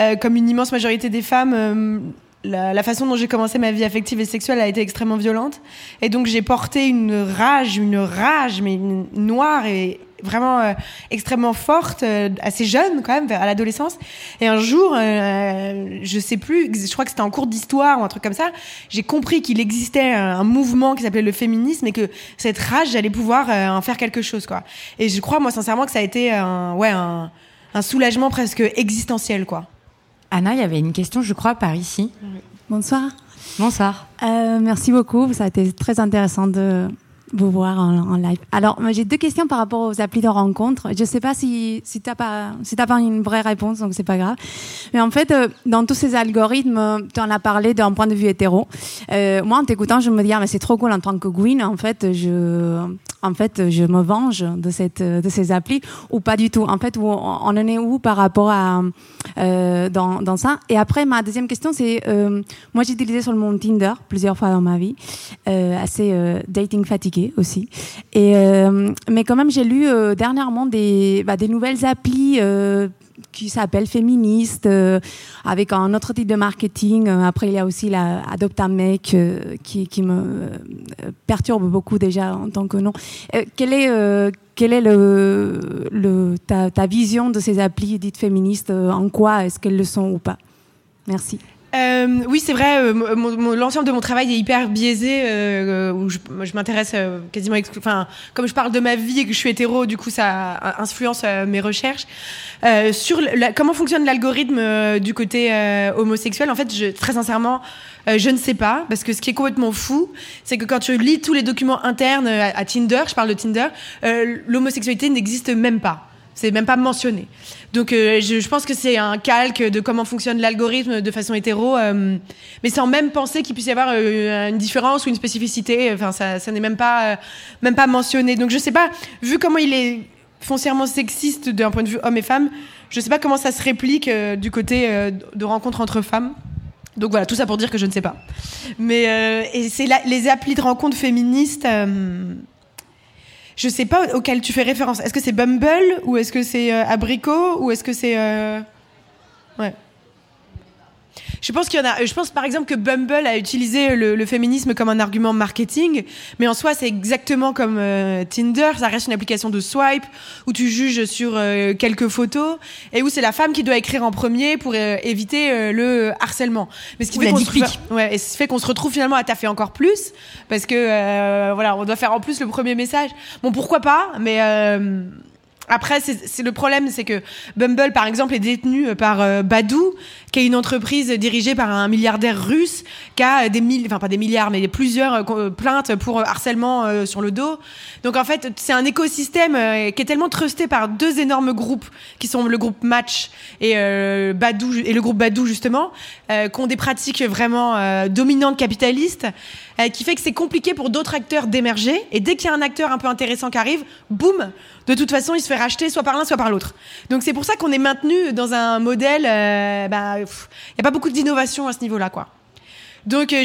euh, comme une immense majorité des femmes, euh, la, la façon dont j'ai commencé ma vie affective et sexuelle a été extrêmement violente. Et donc, j'ai porté une rage, une rage, mais noire et vraiment euh, extrêmement forte, euh, assez jeune quand même, vers- à l'adolescence. Et un jour, euh, je sais plus, je crois que c'était en cours d'histoire ou un truc comme ça, j'ai compris qu'il existait un, un mouvement qui s'appelait le féminisme et que cette rage, j'allais pouvoir euh, en faire quelque chose, quoi. Et je crois, moi, sincèrement, que ça a été un, ouais, un, un soulagement presque existentiel, quoi. Anna, il y avait une question, je crois, par ici. Bonsoir. Bonsoir. Euh, merci beaucoup. Ça a été très intéressant de vous voir en, live. Alors, j'ai deux questions par rapport aux applis de rencontre. Je sais pas si, si t'as pas, si t'as pas une vraie réponse, donc c'est pas grave. Mais en fait, euh, dans tous ces algorithmes, tu en as parlé d'un point de vue hétéro. Euh, moi, en t'écoutant, je me dis, ah, mais c'est trop cool en tant que Gwyn. En fait, je, en fait, je me venge de cette, de ces applis ou pas du tout. En fait, on en est où par rapport à, euh, dans, dans ça? Et après, ma deuxième question, c'est, euh, moi, j'ai utilisé sur le monde Tinder plusieurs fois dans ma vie, euh, assez dating fatigué aussi. Euh, mais quand même, j'ai lu euh, dernièrement des bah, des nouvelles applis euh, qui s'appelle féministe, euh, avec un autre type de marketing. Après, il y a aussi la Adopt qui, me perturbe beaucoup déjà en tant que nom. Quelle est ta, ta vision de ces applis dites féministes En quoi est-ce qu'elles le sont ou pas? Merci. Euh, oui, c'est vrai. euh, L'ensemble de mon travail est hyper biaisé. euh, où je, m'intéresse euh, quasiment, enfin, comme je parle de ma vie et que je suis hétéro, du coup, ça euh, influence euh, mes recherches Euh, sur la- comment fonctionne l'algorithme euh, du côté euh, homosexuel? En fait, je, très sincèrement, euh, je ne sais pas parce que ce qui est complètement fou, c'est que quand tu lis tous les documents internes euh, à, Tinder, je parle de Tinder, euh, l'homosexualité n'existe même pas. C'est même pas mentionné. Donc euh, je, pense que c'est un calque de comment fonctionne l'algorithme de façon hétéro, euh, mais sans même penser qu'il puisse y avoir euh, une différence ou une spécificité. Enfin, ça, n'est même pas, même pas mentionné. Donc je sais pas, vu comment il est foncièrement sexiste d'un point de vue homme et femme, je sais pas comment ça se réplique du côté de rencontres entre femmes. Donc voilà, tout ça pour dire que je ne sais pas. Mais et c'est les applis de rencontres féministes. Je sais pas auquel tu fais référence. Est-ce que c'est Bumble ou est-ce que c'est euh, Abricot ou est-ce que c'est euh, ouais. Je pense qu'il y en a. Je pense par exemple que Bumble a utilisé le, le féminisme comme un argument marketing, mais en soi c'est exactement comme euh, Tinder. Ça reste une application de swipe où tu juges sur euh, quelques photos et où c'est la femme qui doit écrire en premier pour euh, éviter euh, le harcèlement. Mais ce qui Ou fait qu'on se, ouais, et ce qui fait qu'on se retrouve finalement à taffer encore plus parce que euh, voilà, on doit faire en plus le premier message. Bon, pourquoi pas Mais euh, après, c'est le problème, c'est que Bumble, par exemple, est détenu par euh, Badoo, qui est une entreprise dirigée par un milliardaire russe, qui a des milliers, enfin pas des milliards, mais plusieurs euh, euh, plaintes pour euh, harcèlement sur le dos. Donc en fait, c'est un écosystème qui est tellement trusté par deux énormes groupes, qui sont le groupe Match et Badoo et le groupe Badoo justement, qui ont des pratiques vraiment dominantes capitalistes, qui fait que c'est compliqué pour d'autres acteurs d'émerger. Et dès qu'il y a un acteur un peu intéressant qui arrive, boum, de toute façon, il se fait racheter soit par l'un, soit par l'autre. Donc c'est pour ça qu'on est maintenu dans un modèle. bah, Il n'y a pas beaucoup d'innovation à ce niveau-là, quoi. Donc euh,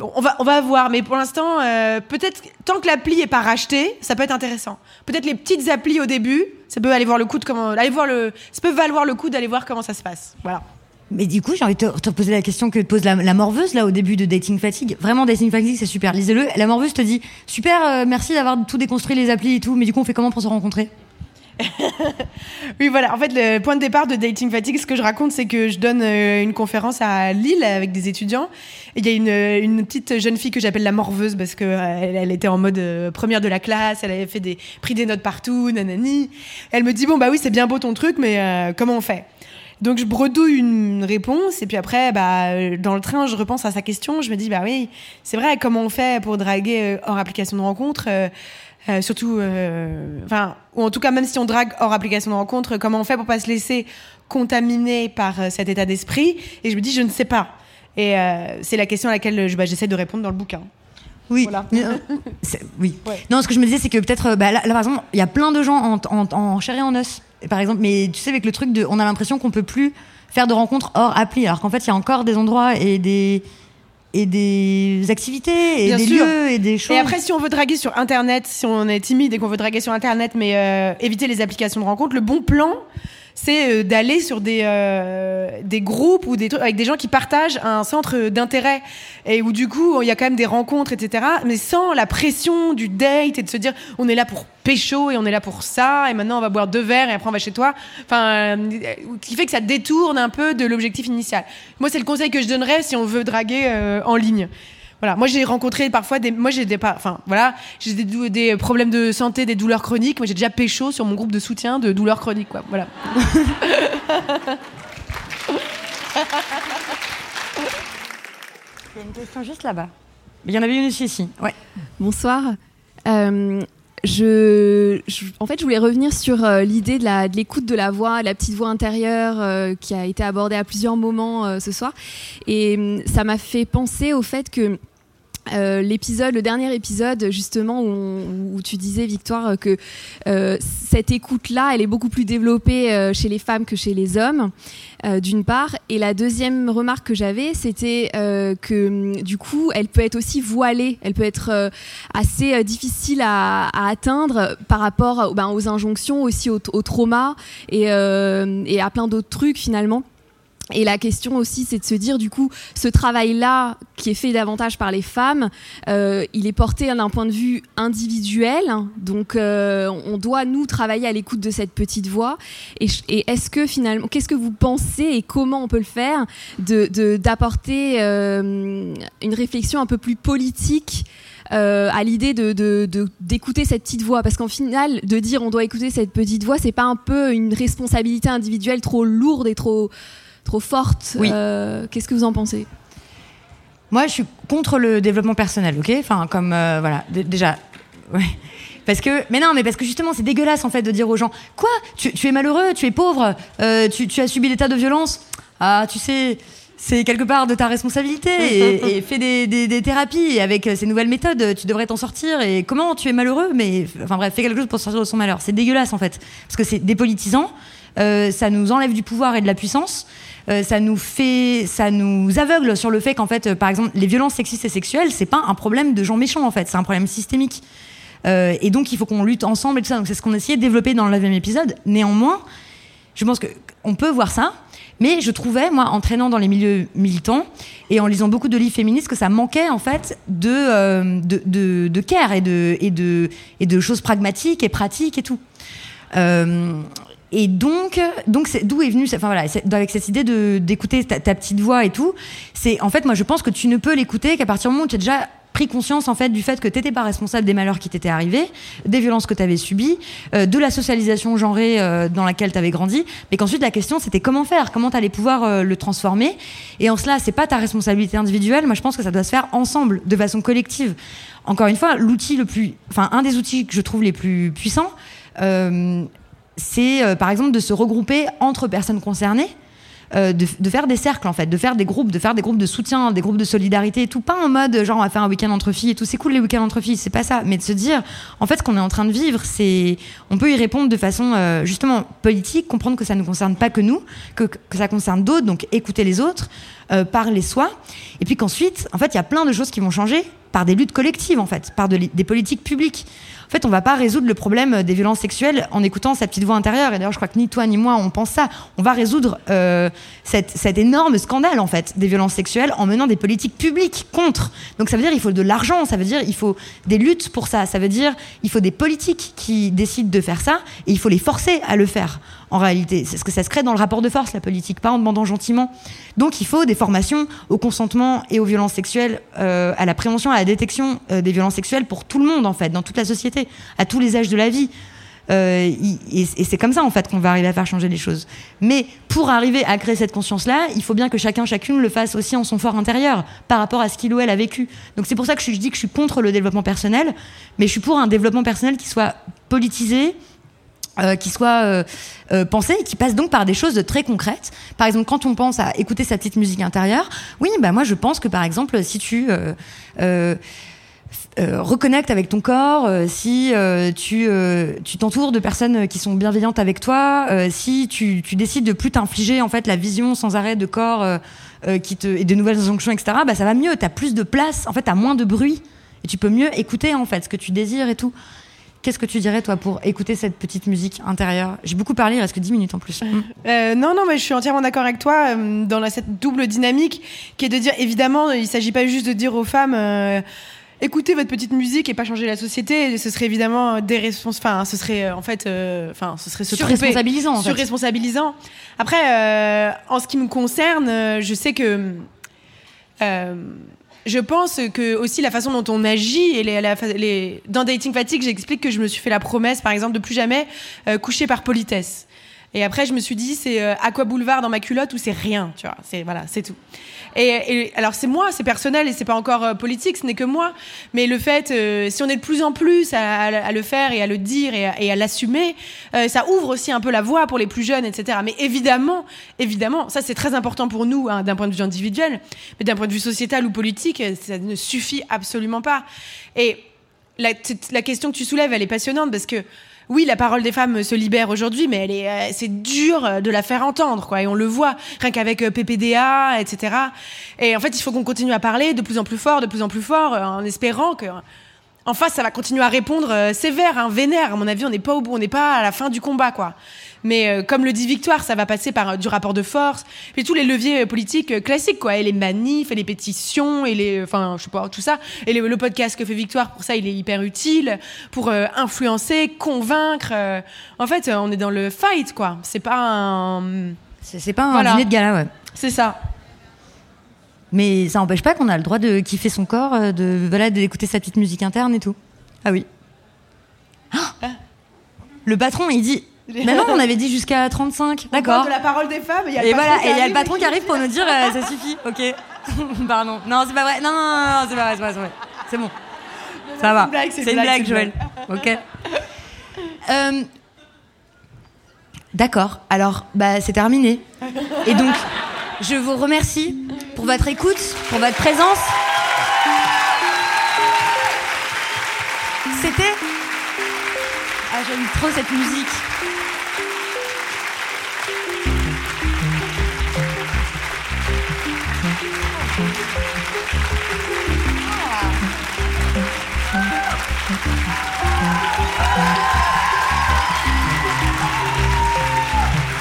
on va, on va voir, mais pour l'instant, euh, peut-être tant que l'appli est pas rachetée, ça peut être intéressant. Peut-être les petites applis au début, ça peut aller voir le coup de voir le, ça peut valoir le coup d'aller voir comment ça se passe. Voilà. Mais du coup, j'ai envie de te, te poser la question que pose la, la morveuse là au début de Dating Fatigue. Vraiment, Dating Fatigue, c'est super. Lisez-le. La morveuse te dit super, euh, merci d'avoir tout déconstruit les applis et tout. Mais du coup, on fait comment pour se rencontrer? <laughs> Oui, voilà. En fait, le point de départ de Dating Fatigue, ce que je raconte, c'est que je donne euh, une conférence à Lille avec des étudiants. Il y a une, une petite jeune fille que j'appelle la morveuse parce que euh, elle, était en mode euh, première de la classe, elle avait fait des pris des notes partout, nanani. Elle me dit bon bah oui, c'est bien beau ton truc, mais euh, comment on fait? Donc je bredouille une réponse et puis après bah euh, dans le train je repense à sa question je me dis bah oui c'est vrai comment on fait pour draguer euh, hors application de rencontre euh, euh, surtout euh, enfin ou en tout cas même si on drague hors application de rencontre comment on fait pour pas se laisser contaminer par euh, cet état d'esprit? Et je me dis je ne sais pas et c'est la question à laquelle je- bah, j'essaie de répondre dans le bouquin Oui. Voilà. <laughs> C'est- oui. Ouais. Non, ce que je me disais, c'est que peut-être, bah, là, là, par exemple, il y a plein de gens en, en, en chair et en os. Par exemple, mais tu sais, avec le truc de, on a l'impression qu'on peut plus faire de rencontres hors appli, alors qu'en fait, il y a encore des endroits et des et des activités et Bien des sûr. lieux et des choses. Et après, si on veut draguer sur Internet, si on est timide et qu'on veut draguer sur Internet, mais euh, éviter les applications de rencontre, le bon plan, c'est euh, d'aller sur des, euh, des groupes ou des trucs avec des gens qui partagent un centre d'intérêt et où du coup il y a quand même des rencontres, etc. Mais sans la pression du date et de se dire on est là pour pécho et on est là pour ça et maintenant on va boire deux verres et après on va chez toi. Enfin, euh, qui fait que ça détourne un peu de l'objectif initial. Moi, c'est le conseil que je donnerais si on veut draguer en ligne. Voilà, moi j'ai rencontré parfois des, moi j'ai des, pas- enfin voilà, j'ai des, des problèmes de santé, des douleurs chroniques. Moi j'ai déjà pécho sur mon groupe de soutien de douleurs chroniques, quoi. Voilà. <laughs> Il y a une question juste là-bas. Il y en avait une aussi ici. Ouais. Bonsoir. Euh, je, je- en fait, je voulais revenir sur euh, l'idée de la- de l'écoute de, la voix, la petite voix intérieure euh, qui a été abordée à plusieurs moments euh, ce soir. Et hum, ça m'a fait penser au fait que euh, l'épisode, le dernier épisode, justement, où, tu disais, Victoire, que euh, cette écoute-là, elle est beaucoup plus développée euh, chez les femmes que chez les hommes, d'une part. Et la deuxième remarque que j'avais, c'était que, hum, du coup, elle peut être aussi voilée, elle peut être assez difficile à, atteindre par rapport ben, aux injonctions, aussi au, trauma et, et à plein d'autres trucs, finalement. Et la question aussi, c'est de se dire, du coup, ce travail-là, qui est fait davantage par les femmes, euh, il est porté d'un point de vue individuel. Donc, euh, on doit, nous, travailler à l'écoute de cette petite voix. Et, est-ce que, finalement, qu'est-ce que vous pensez et comment on peut le faire d'apporter de, euh, une réflexion un peu plus politique à l'idée de, d'écouter cette petite voix? Parce qu'en final de dire on doit écouter cette petite voix c'est pas un peu une responsabilité individuelle trop lourde et trop trop forte. Oui. Euh, qu'est-ce que vous en pensez? Moi, je suis contre le développement personnel, ok? Enfin, comme euh, voilà, déjà, <laughs> ouais. Parce que, mais non, mais parce que justement, c'est dégueulasse en fait de dire aux gens Quoi? Tu, es malheureux, tu es pauvre, euh, tu, as subi des tas de violences? Ah, tu sais, c'est quelque part de ta responsabilité <laughs> et, fais des, thérapies. Et avec ces nouvelles méthodes, tu devrais t'en sortir. Et comment tu es malheureux Mais enfin bref, fais quelque chose pour sortir de son malheur. C'est dégueulasse en fait. Parce que c'est dépolitisant, ça nous enlève du pouvoir et de la puissance. Euh, ça nous fait, ça nous aveugle sur le fait qu'en fait, euh, par exemple, les violences sexistes et sexuelles, c'est pas un problème de gens méchants en fait, c'est un problème systémique. Euh, et donc, il faut qu'on lutte ensemble et tout ça. Donc, c'est ce qu'on essayait de développer dans le 9 épisode. Néanmoins, je pense qu'on peut voir ça. Mais je trouvais, moi, en traînant dans les milieux militants et en lisant beaucoup de livres féministes, que ça manquait en fait de, de, de, care et de, et, de, et de choses pragmatiques et pratiques et tout. Et donc, donc c'est d'où est venue, enfin voilà, avec cette idée de d'écouter ta, petite voix et tout. C'est en fait, moi, je pense que tu ne peux l'écouter qu'à partir du moment où tu as déjà pris conscience en fait du fait que tu n'étais pas responsable des malheurs qui t'étaient arrivés, des violences que tu avais subies, euh, de la socialisation genrée euh, dans laquelle tu avais grandi, mais qu'ensuite la question c'était comment faire, comment tu allais pouvoir euh, le transformer? Et en cela, c'est pas ta responsabilité individuelle. Moi, je pense que ça doit se faire ensemble, de façon collective. Encore une fois, l'outil le plus, enfin un des outils que je trouve les plus puissants c'est euh, par exemple de se regrouper entre personnes concernées. Euh, de, faire des cercles en fait, de faire des groupes, de faire des groupes de soutien, des groupes de solidarité tout, pas en mode genre on va faire un week-end entre filles et tout, c'est cool les week-ends entre filles, c'est pas ça, mais de se dire en fait ce qu'on est en train de vivre, c'est on peut y répondre de façon euh, justement politique, comprendre que ça ne concerne pas que nous, que, que ça concerne d'autres, donc écouter les autres, parler soi, et puis qu'ensuite en fait il y a plein de choses qui vont changer par des luttes collectives en fait, par des politiques publiques. En fait, on va pas résoudre le problème des violences sexuelles en écoutant sa petite voix intérieure. Et d'ailleurs, je crois que ni toi ni moi on pense ça. On va résoudre euh, cet énorme scandale en fait des violences sexuelles en menant des politiques publiques contre. Donc ça veut dire il faut de l'argent, ça veut dire il faut des luttes pour ça, ça veut dire il faut des politiques qui décident de faire ça et il faut les forcer à le faire en réalité. C'est ce que ça se crée dans le rapport de force, la politique, pas en demandant gentiment. Donc il faut des formations au consentement et aux violences sexuelles, euh, à la prévention, à la détection euh, des violences sexuelles pour tout le monde, en fait, dans toute la société, à tous les âges de la vie. Euh, et, c'est comme ça en fait qu'on va arriver à faire changer les choses. Mais pour arriver à créer cette conscience-là, il faut bien que chacun, chacune le fasse aussi en son fort intérieur par rapport à ce qu'il ou elle a vécu. Donc c'est pour ça que je dis que je suis contre le développement personnel, mais je suis pour un développement personnel qui soit politisé, euh, qui soit euh, euh, pensé et qui passe donc par des choses très concrètes. Par exemple, quand on pense à écouter sa petite musique intérieure, oui, bah moi je pense que par exemple, si tu reconnectes avec ton corps, si tu t'entoures de personnes qui sont bienveillantes avec toi, si tu, tu décides de plus t'infliger en fait la vision sans arrêt de corps qui te et de nouvelles injonctions, etc. Bah ça va mieux. T'as plus de place, en fait, t'as moins de bruit et tu peux mieux écouter en fait ce que tu désires et tout. Qu'est-ce que tu dirais, toi, pour écouter cette petite musique intérieure? J'ai beaucoup parlé, il reste que 10 minutes en plus. <laughs> Euh, non, non, mais je suis entièrement d'accord avec toi euh, dans cette double dynamique qui est de dire, évidemment, il ne s'agit pas juste de dire aux femmes. Euh, écoutez votre petite musique et pas changer la société, ce serait évidemment des. Enfin, ce serait en fait, enfin, ce serait se surresponsabilisant. En fait. Surresponsabilisant. Après, en ce qui me concerne, je sais que je pense que aussi la façon dont on agit et les, les... dans dating fatigue, j'explique que je me suis fait la promesse, par exemple, de plus jamais euh, coucher par politesse. Et après, je me suis dit, c'est euh, Aqua Boulevard dans ma culotte ou c'est rien, tu vois. C'est voilà, c'est tout. Et, alors c'est moi, c'est personnel et c'est pas encore euh, politique, ce n'est que moi. Mais le fait, euh, si on est de plus en plus à, le faire et à le dire et à, l'assumer, euh, ça ouvre aussi un peu la voie pour les plus jeunes, etc. Mais évidemment, évidemment, ça c'est très important pour nous hein, d'un point de vue individuel, mais d'un point de vue sociétal ou politique, ça ne suffit absolument pas. Et la question que tu soulèves, elle est passionnante parce que oui, la parole des femmes se libère aujourd'hui, mais elle est, euh, c'est dur euh, de la faire entendre, quoi. Et on le voit, rien qu'avec euh, PPDA, etc. Et en fait, il faut qu'on continue à parler de plus en plus fort, de plus en plus fort, en espérant que, en face, ça va continuer à répondre euh, sévère, hein, vénère. À mon avis, on n'est pas au bout, on n'est pas à la fin du combat, quoi. Mais euh, comme le dit Victoire, ça va passer par euh, du rapport de force, puis tous les leviers politiques classiques, quoi, et les manifs, et les pétitions, et les, enfin, je sais pas, tout ça. Et le, le podcast que fait Victoire, pour ça, il est hyper utile pour influencer, convaincre. en fait, on est dans le fight, quoi. C'est pas un. C'est pas un Voilà. dîner de gala, ouais. C'est ça. Mais ça n'empêche pas qu'on a le droit de kiffer son corps, euh, de voilà, d'écouter sa petite musique interne et tout. Ah oui. Ah <gasps> le patron, il dit. Mais non, on avait dit jusqu'à 35. On D'accord. de la parole des femmes. Et, il y a le Et patron voilà, qui et il y a le arrive patron qui arrive pour nous dire euh, ça suffit, ok. <laughs> Pardon. Non, c'est pas vrai. Non, non, non, non, c'est pas vrai, c'est pas vrai. C'est bon. Ça va. c'est une une blague, Joël. Ok. <laughs> Euh, D'accord. Alors, bah, c'est terminé. Et donc, je vous remercie pour votre écoute, pour votre présence. C'était. Ah, j'aime trop cette musique.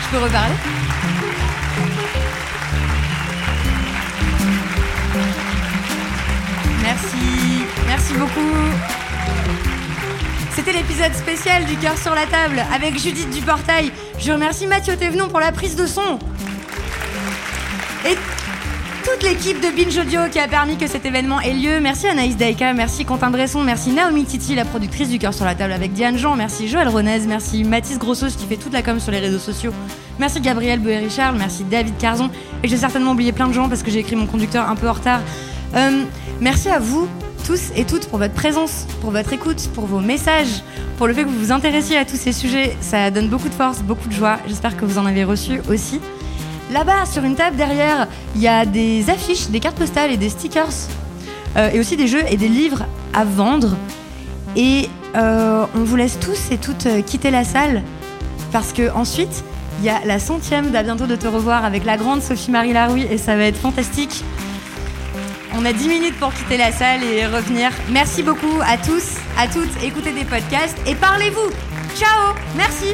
Je peux reparler? Merci, beaucoup. C'était l'épisode spécial du cœur sur la table avec Judith Duportail. Je remercie Mathieu Thévenon pour la prise de son. Et toute l'équipe de Binge Audio qui a permis que cet événement ait lieu. Merci Anaïs Daika, merci Quentin Bresson, merci Naomi Titi, la productrice du cœur sur la table avec Diane Jean, merci Joël Ronez, merci Mathis Grossos qui fait toute la com sur les réseaux sociaux, merci Gabriel Boer-Richard, merci David Carzon. Et j'ai certainement oublié plein de gens parce que j'ai écrit mon conducteur un peu en retard. Euh, merci à vous tous et toutes pour votre présence, pour votre écoute, pour vos messages, pour le fait que vous vous intéressiez à tous ces sujets. Ça donne beaucoup de force, beaucoup de joie. J'espère que vous en avez reçu aussi. Là-bas, sur une table derrière, il y a des affiches, des cartes postales et des stickers. Euh, et aussi des jeux et des livres à vendre. Et euh, on vous laisse tous et toutes euh, quitter la salle parce que ensuite, il y a la centième d'à bientôt de te revoir avec la grande Sophie-Marie Laroui et ça va être fantastique. On a 10 minutes pour quitter la salle et revenir. Merci beaucoup à tous, à toutes. Écoutez des podcasts et parlez-vous. Ciao Merci